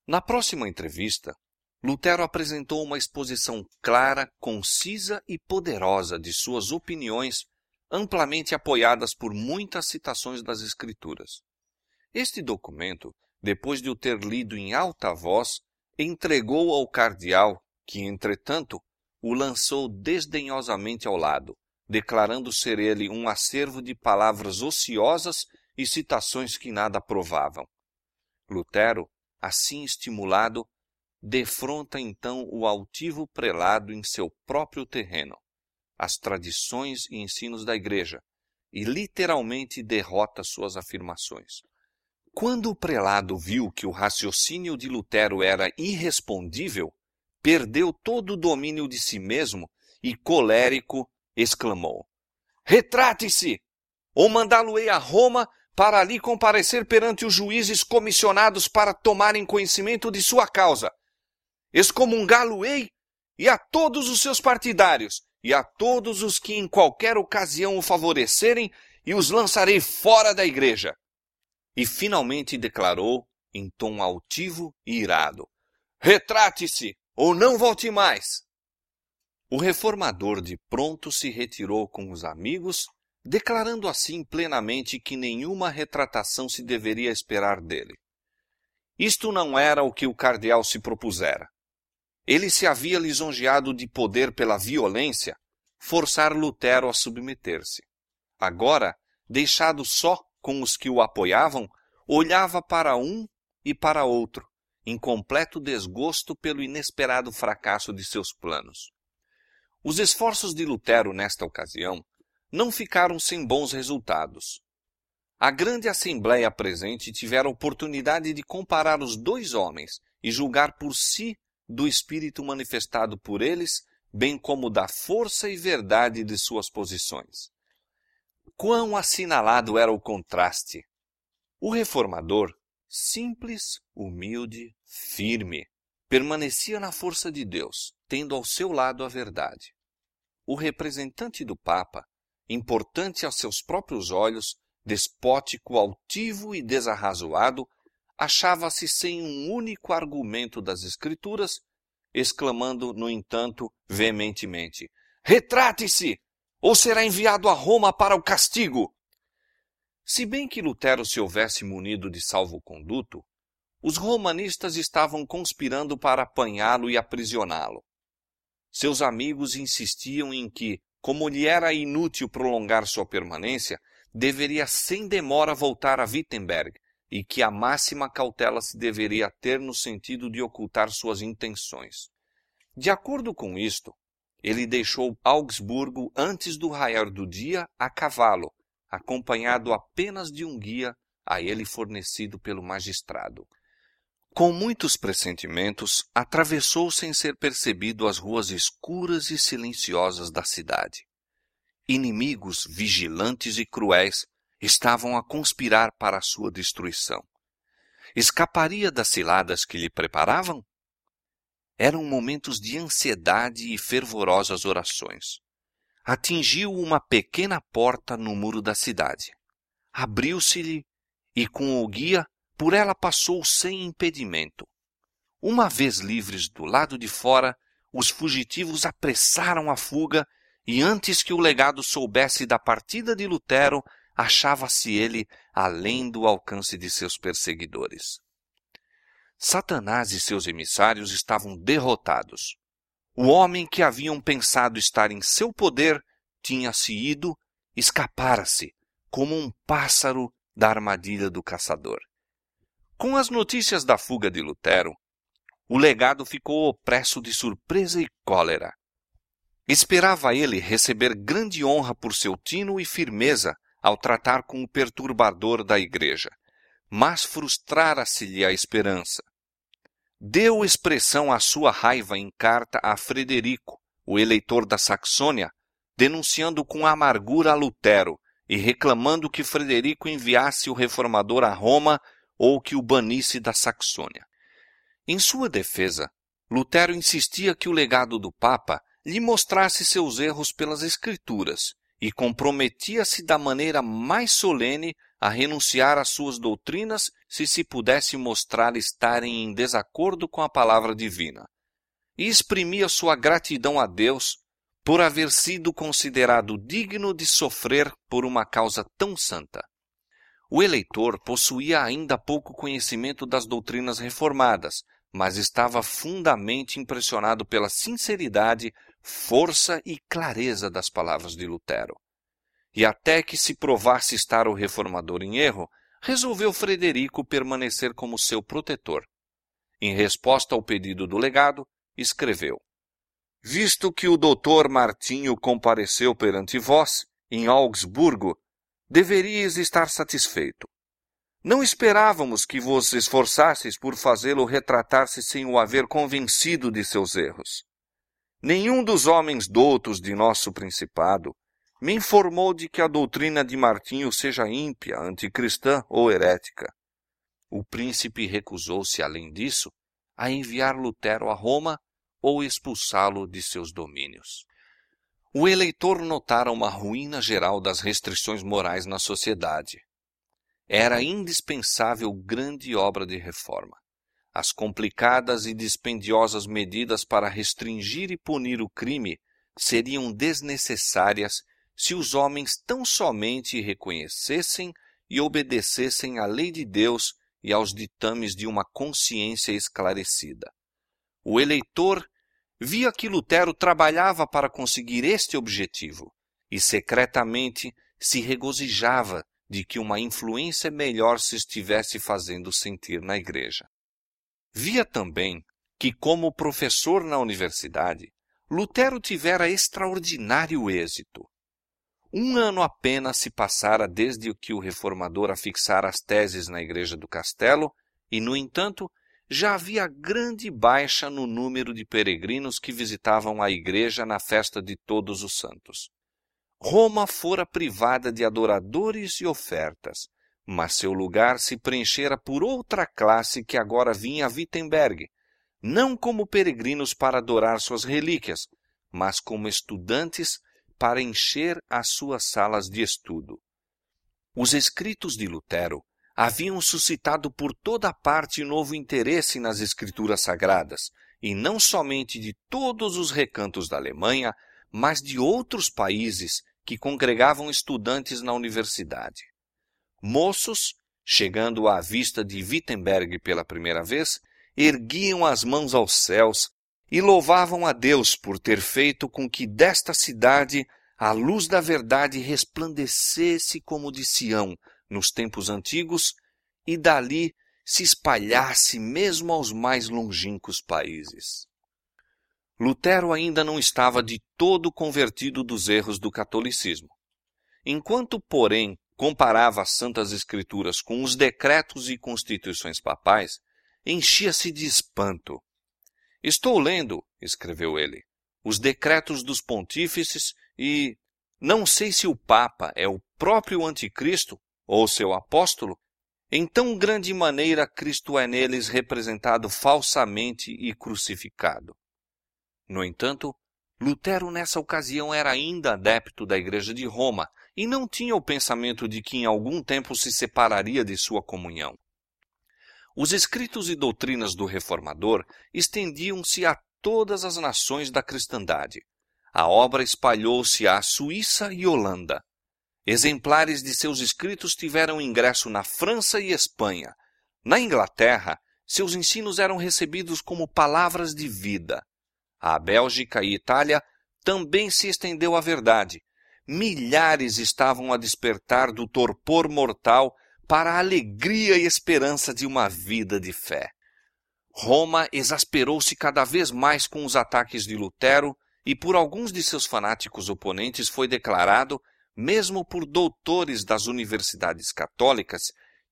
Na próxima entrevista, Lutero apresentou uma exposição clara, concisa e poderosa de suas opiniões, amplamente apoiadas por muitas citações das Escrituras. Este documento, depois de o ter lido em alta voz, entregou ao cardeal, que, entretanto, o lançou desdenhosamente ao lado, declarando ser ele um acervo de palavras ociosas e citações que nada provavam. Lutero, assim estimulado, defronta então o altivo prelado em seu próprio terreno, as tradições e ensinos da Igreja, e literalmente derrota suas afirmações. Quando o prelado viu que o raciocínio de Lutero era irrespondível, perdeu todo o domínio de si mesmo e, colérico, exclamou: Retrate-se! Ou mandá-lo-ei a Roma para ali comparecer perante os juízes comissionados para tomarem conhecimento de sua causa. Excomungá-lo-ei e a todos os seus partidários, e a todos os que em qualquer ocasião o favorecerem, e os lançarei fora da igreja e finalmente declarou, em tom altivo e irado: Retrate-se, ou não volte mais! O reformador de pronto se retirou com os amigos, declarando assim plenamente que nenhuma retratação se deveria esperar dele. Isto não era o que o cardeal se propusera. Ele se havia lisonjeado de poder pela violência forçar Lutero a submeter-se. Agora, deixado só com os que o apoiavam, olhava para um e para outro, em completo desgosto pelo inesperado fracasso de seus planos. Os esforços de Lutero nesta ocasião não ficaram sem bons resultados. A grande assembleia presente tivera oportunidade de comparar os dois homens e julgar por si do espírito manifestado por eles, bem como da força e verdade de suas posições. Quão assinalado era o contraste! O reformador, simples, humilde, firme, permanecia na força de Deus, tendo ao seu lado a verdade. O representante do Papa, importante aos seus próprios olhos, despótico, altivo e desarrazoado, achava-se sem um único argumento das Escrituras, exclamando, no entanto, veementemente: Retrate-se! ou será enviado a Roma para o castigo. Se bem que Lutero se houvesse munido de salvo-conduto, os romanistas estavam conspirando para apanhá-lo e aprisioná-lo. Seus amigos insistiam em que, como lhe era inútil prolongar sua permanência, deveria sem demora voltar a Wittenberg e que a máxima cautela se deveria ter no sentido de ocultar suas intenções. De acordo com isto, ele deixou Augsburgo antes do raiar do dia a cavalo, acompanhado apenas de um guia a ele fornecido pelo magistrado. Com muitos pressentimentos, atravessou sem ser percebido as ruas escuras e silenciosas da cidade. Inimigos vigilantes e cruéis estavam a conspirar para a sua destruição. Escaparia das ciladas que lhe preparavam? Eram momentos de ansiedade e fervorosas orações. Atingiu uma pequena porta no muro da cidade. Abriu-se-lhe e, com o guia, por ela passou sem impedimento. Uma vez livres do lado de fora, os fugitivos apressaram a fuga e antes que o legado soubesse da partida de Lutero, achava-se ele além do alcance de seus perseguidores. Satanás e seus emissários estavam derrotados. O homem que haviam pensado estar em seu poder tinha-se ido, escapara-se, como um pássaro da armadilha do caçador. Com as notícias da fuga de Lutero, o legado ficou opresso de surpresa e cólera. Esperava ele receber grande honra por seu tino e firmeza ao tratar com o perturbador da igreja, mas frustrara-se-lhe a esperança. Deu expressão à sua raiva em carta a Frederico, o eleitor da Saxônia, denunciando com amargura a Lutero e reclamando que Frederico enviasse o reformador a Roma ou que o banisse da Saxônia. Em sua defesa, Lutero insistia que o legado do Papa lhe mostrasse seus erros pelas Escrituras e comprometia-se da maneira mais solene a renunciar às suas doutrinas se se pudesse mostrar estarem em desacordo com a palavra divina. E exprimia sua gratidão a Deus por haver sido considerado digno de sofrer por uma causa tão santa. O eleitor possuía ainda pouco conhecimento das doutrinas reformadas, mas estava fundamente impressionado pela sinceridade, força e clareza das palavras de Lutero. E até que se provasse estar o reformador em erro, resolveu Frederico permanecer como seu protetor. Em resposta ao pedido do legado, escreveu: Visto que o doutor Martinho compareceu perante vós, em Augsburgo, deveríeis estar satisfeito. Não esperávamos que vos esforçasseis por fazê-lo retratar-se sem o haver convencido de seus erros. Nenhum dos homens doutos de nosso principado me informou de que a doutrina de Martinho seja ímpia, anticristã ou herética. O príncipe recusou-se, além disso, a enviar Lutero a Roma ou expulsá-lo de seus domínios. O eleitor notara uma ruína geral das restrições morais na sociedade era indispensável grande obra de reforma. As complicadas e dispendiosas medidas para restringir e punir o crime seriam desnecessárias se os homens tão somente reconhecessem e obedecessem à lei de Deus e aos ditames de uma consciência esclarecida. O eleitor via que Lutero trabalhava para conseguir este objetivo e secretamente se regozijava de que uma influência melhor se estivesse fazendo sentir na igreja. Via também que, como professor na universidade, Lutero tivera extraordinário êxito. Um ano apenas se passara desde que o reformador afixara as teses na igreja do castelo, e, no entanto, já havia grande baixa no número de peregrinos que visitavam a igreja na festa de Todos os Santos. Roma fora privada de adoradores e ofertas, mas seu lugar se preenchera por outra classe que agora vinha a Wittenberg, não como peregrinos para adorar suas relíquias, mas como estudantes para encher as suas salas de estudo. Os escritos de Lutero haviam suscitado por toda parte novo interesse nas escrituras sagradas, e não somente de todos os recantos da Alemanha, mas de outros países que congregavam estudantes na universidade. Moços, chegando à vista de Wittenberg pela primeira vez, erguiam as mãos aos céus e louvavam a Deus por ter feito com que desta cidade a luz da verdade resplandecesse como de Sião nos tempos antigos e dali se espalhasse mesmo aos mais longínquos países. Lutero ainda não estava de todo convertido dos erros do catolicismo. Enquanto, porém, comparava as Santas Escrituras com os decretos e constituições papais, enchia-se de espanto. Estou lendo, escreveu ele, os decretos dos pontífices e não sei se o Papa é o próprio Anticristo ou seu apóstolo. Em tão grande maneira Cristo é neles representado falsamente e crucificado. No entanto, Lutero nessa ocasião era ainda adepto da Igreja de Roma e não tinha o pensamento de que em algum tempo se separaria de sua comunhão. Os escritos e doutrinas do reformador estendiam-se a todas as nações da cristandade. A obra espalhou-se à Suíça e Holanda. Exemplares de seus escritos tiveram ingresso na França e Espanha. Na Inglaterra, seus ensinos eram recebidos como palavras de vida. À Bélgica e Itália também se estendeu a verdade. Milhares estavam a despertar do torpor mortal para a alegria e esperança de uma vida de fé. Roma exasperou-se cada vez mais com os ataques de Lutero e por alguns de seus fanáticos oponentes foi declarado, mesmo por doutores das universidades católicas,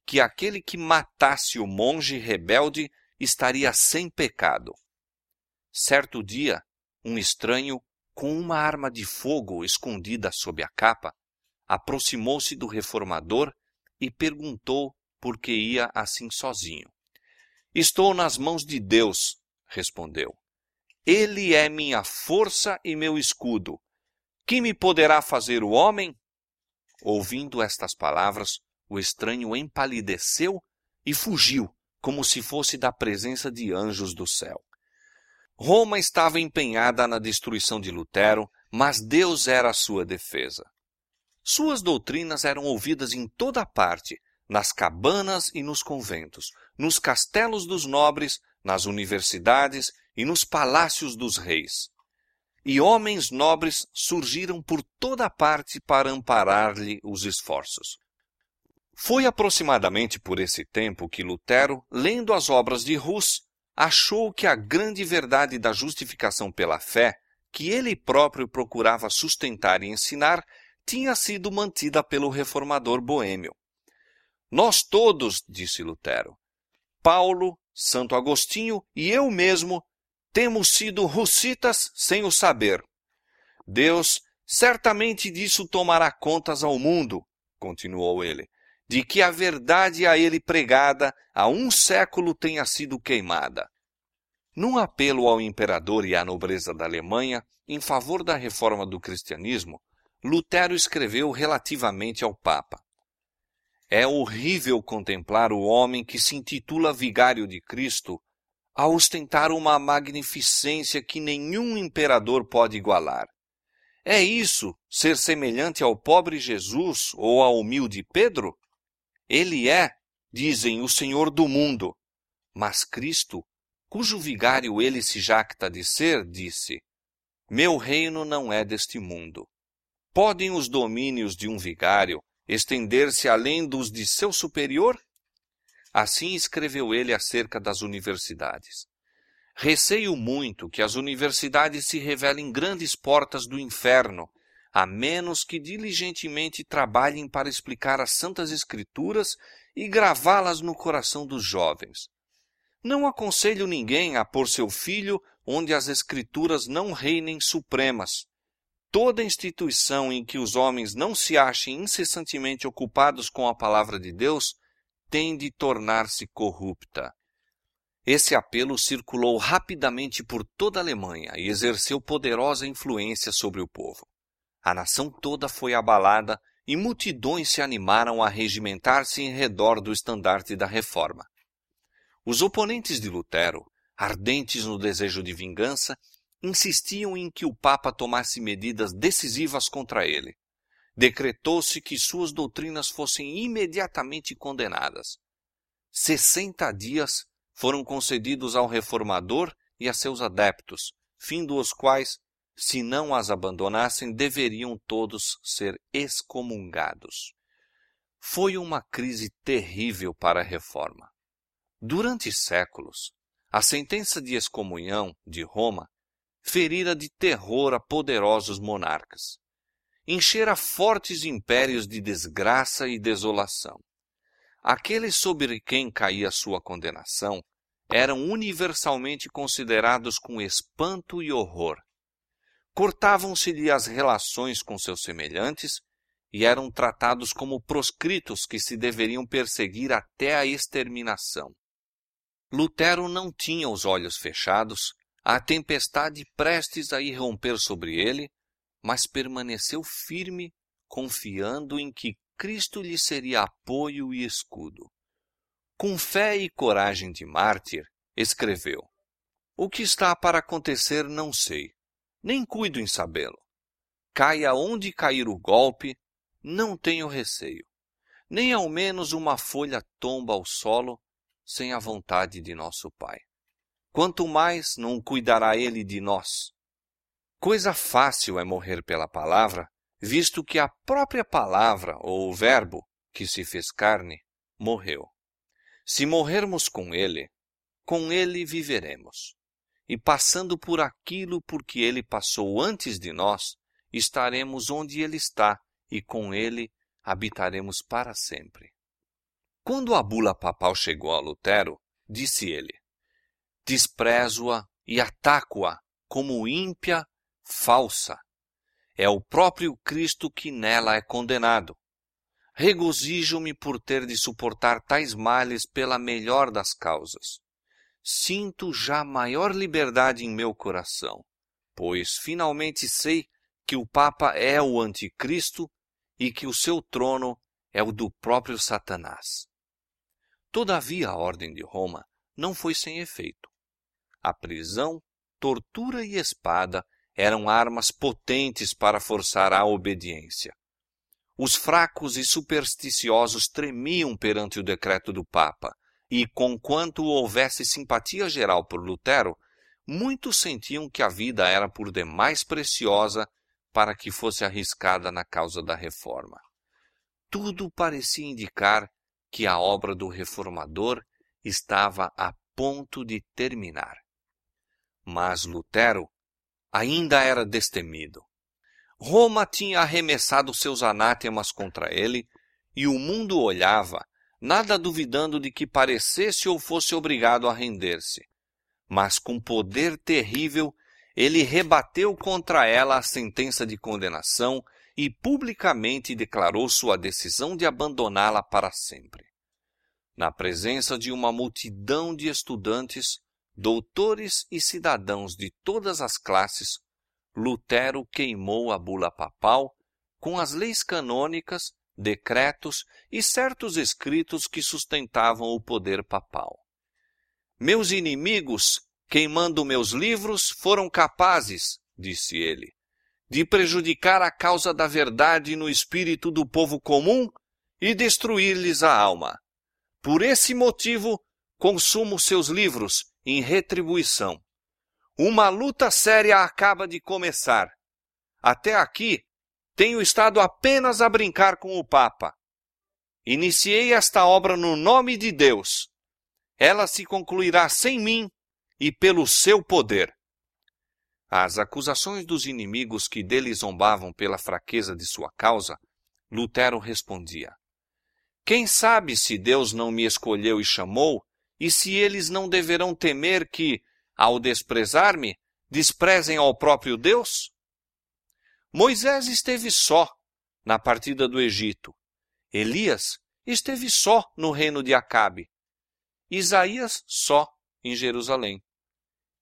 que aquele que matasse o monge rebelde estaria sem pecado. Certo dia, um estranho, com uma arma de fogo escondida sob a capa, aproximou-se do reformador e perguntou por que ia assim sozinho. Estou nas mãos de Deus, respondeu. Ele é minha força e meu escudo. Que me poderá fazer o homem? Ouvindo estas palavras, o estranho empalideceu e fugiu, como se fosse da presença de anjos do céu. Roma estava empenhada na destruição de Lutero, mas Deus era a sua defesa. Suas doutrinas eram ouvidas em toda parte, nas cabanas e nos conventos, nos castelos dos nobres, nas universidades e nos palácios dos reis. E homens nobres surgiram por toda parte para amparar-lhe os esforços. Foi aproximadamente por esse tempo que Lutero, lendo as obras de Hus, achou que a grande verdade da justificação pela fé, que ele próprio procurava sustentar e ensinar, tinha sido mantida pelo reformador boêmio. Nós todos, disse Lutero, Paulo, Santo Agostinho e eu mesmo, temos sido russitas sem o saber. Deus certamente disso tomará contas ao mundo, continuou ele, de que a verdade a ele pregada há um século tenha sido queimada. Num apelo ao imperador e à nobreza da Alemanha em favor da reforma do cristianismo, Lutero escreveu relativamente ao Papa. É horrível contemplar o homem que se intitula vigário de Cristo a ostentar uma magnificência que nenhum imperador pode igualar. É isso ser semelhante ao pobre Jesus ou ao humilde Pedro? Ele é, dizem, o Senhor do mundo. Mas Cristo, cujo vigário ele se jacta de ser, disse: Meu reino não é deste mundo. Podem os domínios de um vigário estender-se além dos de seu superior? Assim escreveu ele acerca das universidades. Receio muito que as universidades se revelem grandes portas do inferno, a menos que diligentemente trabalhem para explicar as Santas Escrituras e gravá-las no coração dos jovens. Não aconselho ninguém a pôr seu filho onde as Escrituras não reinem supremas. Toda instituição em que os homens não se achem incessantemente ocupados com a palavra de Deus tem de tornar-se corrupta. Esse apelo circulou rapidamente por toda a Alemanha e exerceu poderosa influência sobre o povo. A nação toda foi abalada e multidões se animaram a regimentar-se em redor do estandarte da reforma. Os oponentes de Lutero, ardentes no desejo de vingança, insistiam em que o Papa tomasse medidas decisivas contra ele. Decretou-se que suas doutrinas fossem imediatamente condenadas. Sessenta dias foram concedidos ao reformador e a seus adeptos, fim dos quais se não as abandonassem, deveriam todos ser excomungados. Foi uma crise terrível para a reforma. Durante séculos, a sentença de excomunhão de Roma ferira de terror a poderosos monarcas. Enchera fortes impérios de desgraça e desolação. Aqueles sobre quem caía sua condenação eram universalmente considerados com espanto e horror cortavam-se-lhe as relações com seus semelhantes e eram tratados como proscritos que se deveriam perseguir até a exterminação. Lutero não tinha os olhos fechados, a tempestade prestes a irromper sobre ele, mas permaneceu firme, confiando em que Cristo lhe seria apoio e escudo. Com fé e coragem de mártir, escreveu: O que está para acontecer não sei, nem cuido em sabê-lo. Caia onde cair o golpe, não tenho receio. Nem ao menos uma folha tomba ao solo sem a vontade de nosso Pai. Quanto mais não cuidará ele de nós. Coisa fácil é morrer pela palavra, visto que a própria palavra, ou o Verbo, que se fez carne, morreu. Se morrermos com ele, com ele viveremos e passando por aquilo por que ele passou antes de nós, estaremos onde ele está e com ele habitaremos para sempre. Quando a bula papal chegou a Lutero, disse ele: Desprezo-a e ataco-a como ímpia, falsa. É o próprio Cristo que nela é condenado. Regozijo-me por ter de suportar tais males pela melhor das causas sinto já maior liberdade em meu coração, pois finalmente sei que o Papa é o Anticristo e que o seu trono é o do próprio Satanás. Todavia, a Ordem de Roma não foi sem efeito. A prisão, tortura e espada eram armas potentes para forçar a obediência. Os fracos e supersticiosos tremiam perante o decreto do Papa, e, conquanto houvesse simpatia geral por Lutero, muitos sentiam que a vida era por demais preciosa para que fosse arriscada na causa da reforma. Tudo parecia indicar que a obra do reformador estava a ponto de terminar. Mas Lutero ainda era destemido. Roma tinha arremessado seus anátemas contra ele e o mundo olhava nada duvidando de que parecesse ou fosse obrigado a render-se. Mas com poder terrível, ele rebateu contra ela a sentença de condenação e publicamente declarou sua decisão de abandoná-la para sempre. Na presença de uma multidão de estudantes, doutores e cidadãos de todas as classes, Lutero queimou a bula papal com as leis canônicas decretos e certos escritos que sustentavam o poder papal. Meus inimigos, queimando meus livros, foram capazes, disse ele, de prejudicar a causa da verdade no espírito do povo comum e destruir-lhes a alma. Por esse motivo, consumo seus livros em retribuição. Uma luta séria acaba de começar. Até aqui, tenho estado apenas a brincar com o Papa. Iniciei esta obra no nome de Deus. Ela se concluirá sem mim e pelo seu poder. Às acusações dos inimigos que dele zombavam pela fraqueza de sua causa, Lutero respondia: Quem sabe se Deus não me escolheu e chamou, e se eles não deverão temer que, ao desprezar-me, desprezem ao próprio Deus? Moisés esteve só na partida do Egito. Elias esteve só no reino de Acabe. Isaías só em Jerusalém.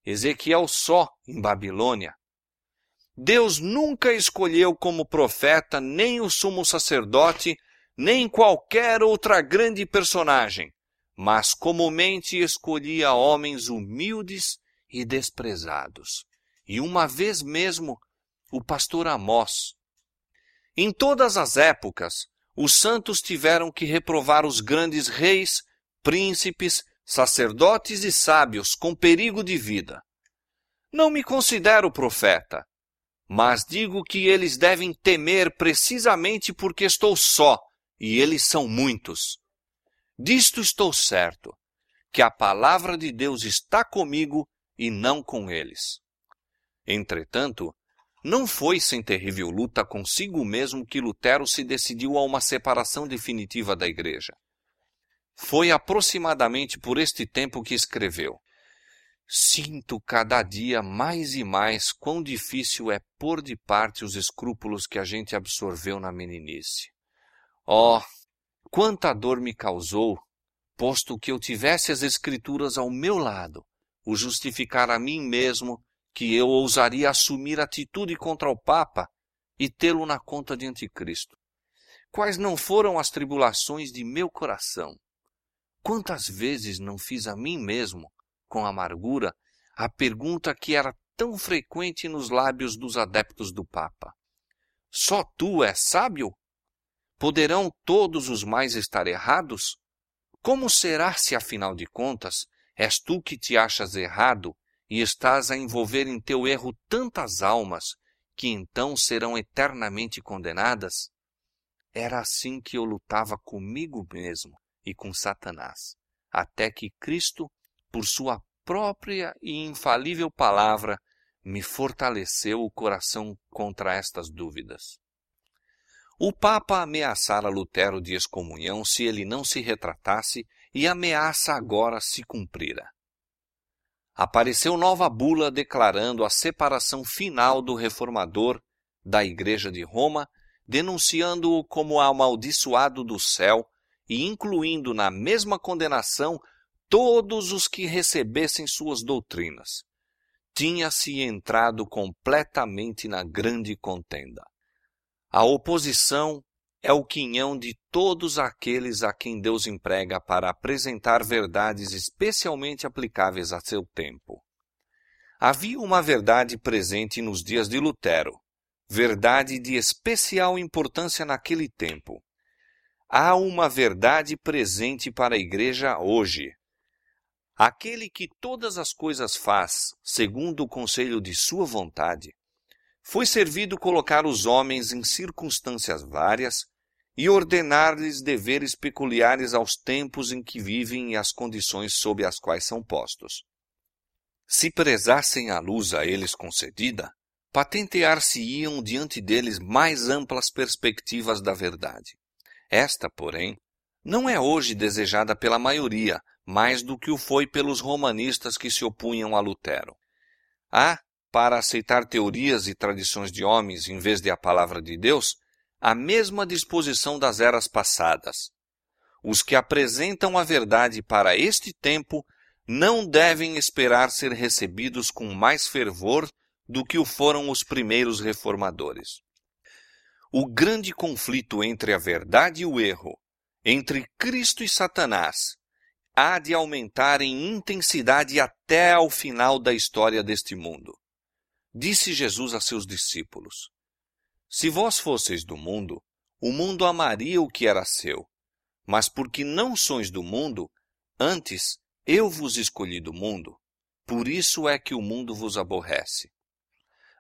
Ezequiel só em Babilônia. Deus nunca escolheu como profeta nem o sumo sacerdote, nem qualquer outra grande personagem, mas comumente escolhia homens humildes e desprezados. E uma vez mesmo o pastor Amós. Em todas as épocas, os santos tiveram que reprovar os grandes reis, príncipes, sacerdotes e sábios com perigo de vida. Não me considero profeta, mas digo que eles devem temer precisamente porque estou só e eles são muitos. Disto estou certo, que a palavra de Deus está comigo e não com eles. Entretanto, não foi sem terrível luta consigo mesmo que Lutero se decidiu a uma separação definitiva da Igreja. Foi aproximadamente por este tempo que escreveu: Sinto cada dia mais e mais quão difícil é pôr de parte os escrúpulos que a gente absorveu na meninice. Oh, quanta dor me causou, posto que eu tivesse as Escrituras ao meu lado, o justificar a mim mesmo que eu ousaria assumir atitude contra o Papa e tê-lo na conta de Anticristo. Quais não foram as tribulações de meu coração? Quantas vezes não fiz a mim mesmo, com amargura, a pergunta que era tão frequente nos lábios dos adeptos do Papa: Só tu és sábio? Poderão todos os mais estar errados? Como será se, afinal de contas, és tu que te achas errado e estás a envolver em teu erro tantas almas que então serão eternamente condenadas? Era assim que eu lutava comigo mesmo e com Satanás, até que Cristo, por sua própria e infalível palavra me fortaleceu o coração contra estas dúvidas. O Papa ameaçara Lutero de excomunhão se ele não se retratasse e ameaça agora se cumprira. Apareceu nova bula declarando a separação final do reformador da Igreja de Roma, denunciando-o como amaldiçoado do céu e incluindo na mesma condenação todos os que recebessem suas doutrinas. Tinha-se entrado completamente na grande contenda. A oposição é o quinhão de todos aqueles a quem Deus emprega para apresentar verdades especialmente aplicáveis a seu tempo. Havia uma verdade presente nos dias de Lutero, verdade de especial importância naquele tempo. Há uma verdade presente para a igreja hoje. Aquele que todas as coisas faz segundo o conselho de sua vontade, foi servido colocar os homens em circunstâncias várias e ordenar-lhes deveres peculiares aos tempos em que vivem e às condições sob as quais são postos. Se prezassem a luz a eles concedida, patentear-se-iam diante deles mais amplas perspectivas da verdade. Esta, porém, não é hoje desejada pela maioria, mais do que o foi pelos romanistas que se opunham a Lutero. Há, para aceitar teorias e tradições de homens em vez de a palavra de Deus, a mesma disposição das eras passadas. Os que apresentam a verdade para este tempo não devem esperar ser recebidos com mais fervor do que o foram os primeiros reformadores. O grande conflito entre a verdade e o erro, entre Cristo e Satanás, há de aumentar em intensidade até ao final da história deste mundo. Disse Jesus a seus discípulos: Se vós fosseis do mundo, o mundo amaria o que era seu. Mas porque não sois do mundo, antes eu vos escolhi do mundo, por isso é que o mundo vos aborrece.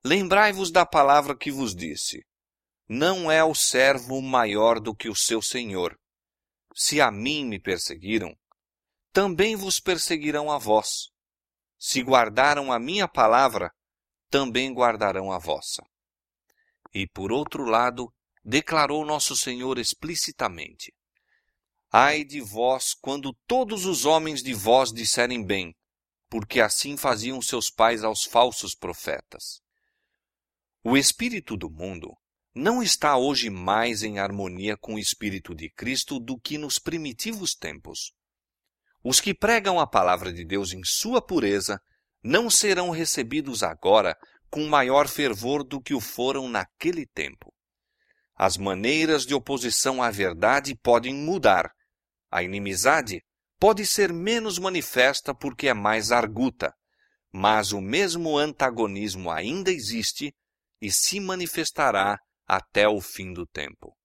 Lembrai-vos da palavra que vos disse: Não é o servo maior do que o seu senhor. Se a mim me perseguiram, também vos perseguirão a vós. Se guardaram a minha palavra, também guardarão a vossa. E por outro lado, declarou nosso Senhor explicitamente: Ai de vós quando todos os homens de vós disserem bem, porque assim faziam seus pais aos falsos profetas. O espírito do mundo não está hoje mais em harmonia com o espírito de Cristo do que nos primitivos tempos. Os que pregam a palavra de Deus em sua pureza não serão recebidos agora com maior fervor do que o foram naquele tempo. As maneiras de oposição à verdade podem mudar. A inimizade pode ser menos manifesta porque é mais arguta, mas o mesmo antagonismo ainda existe e se manifestará até o fim do tempo.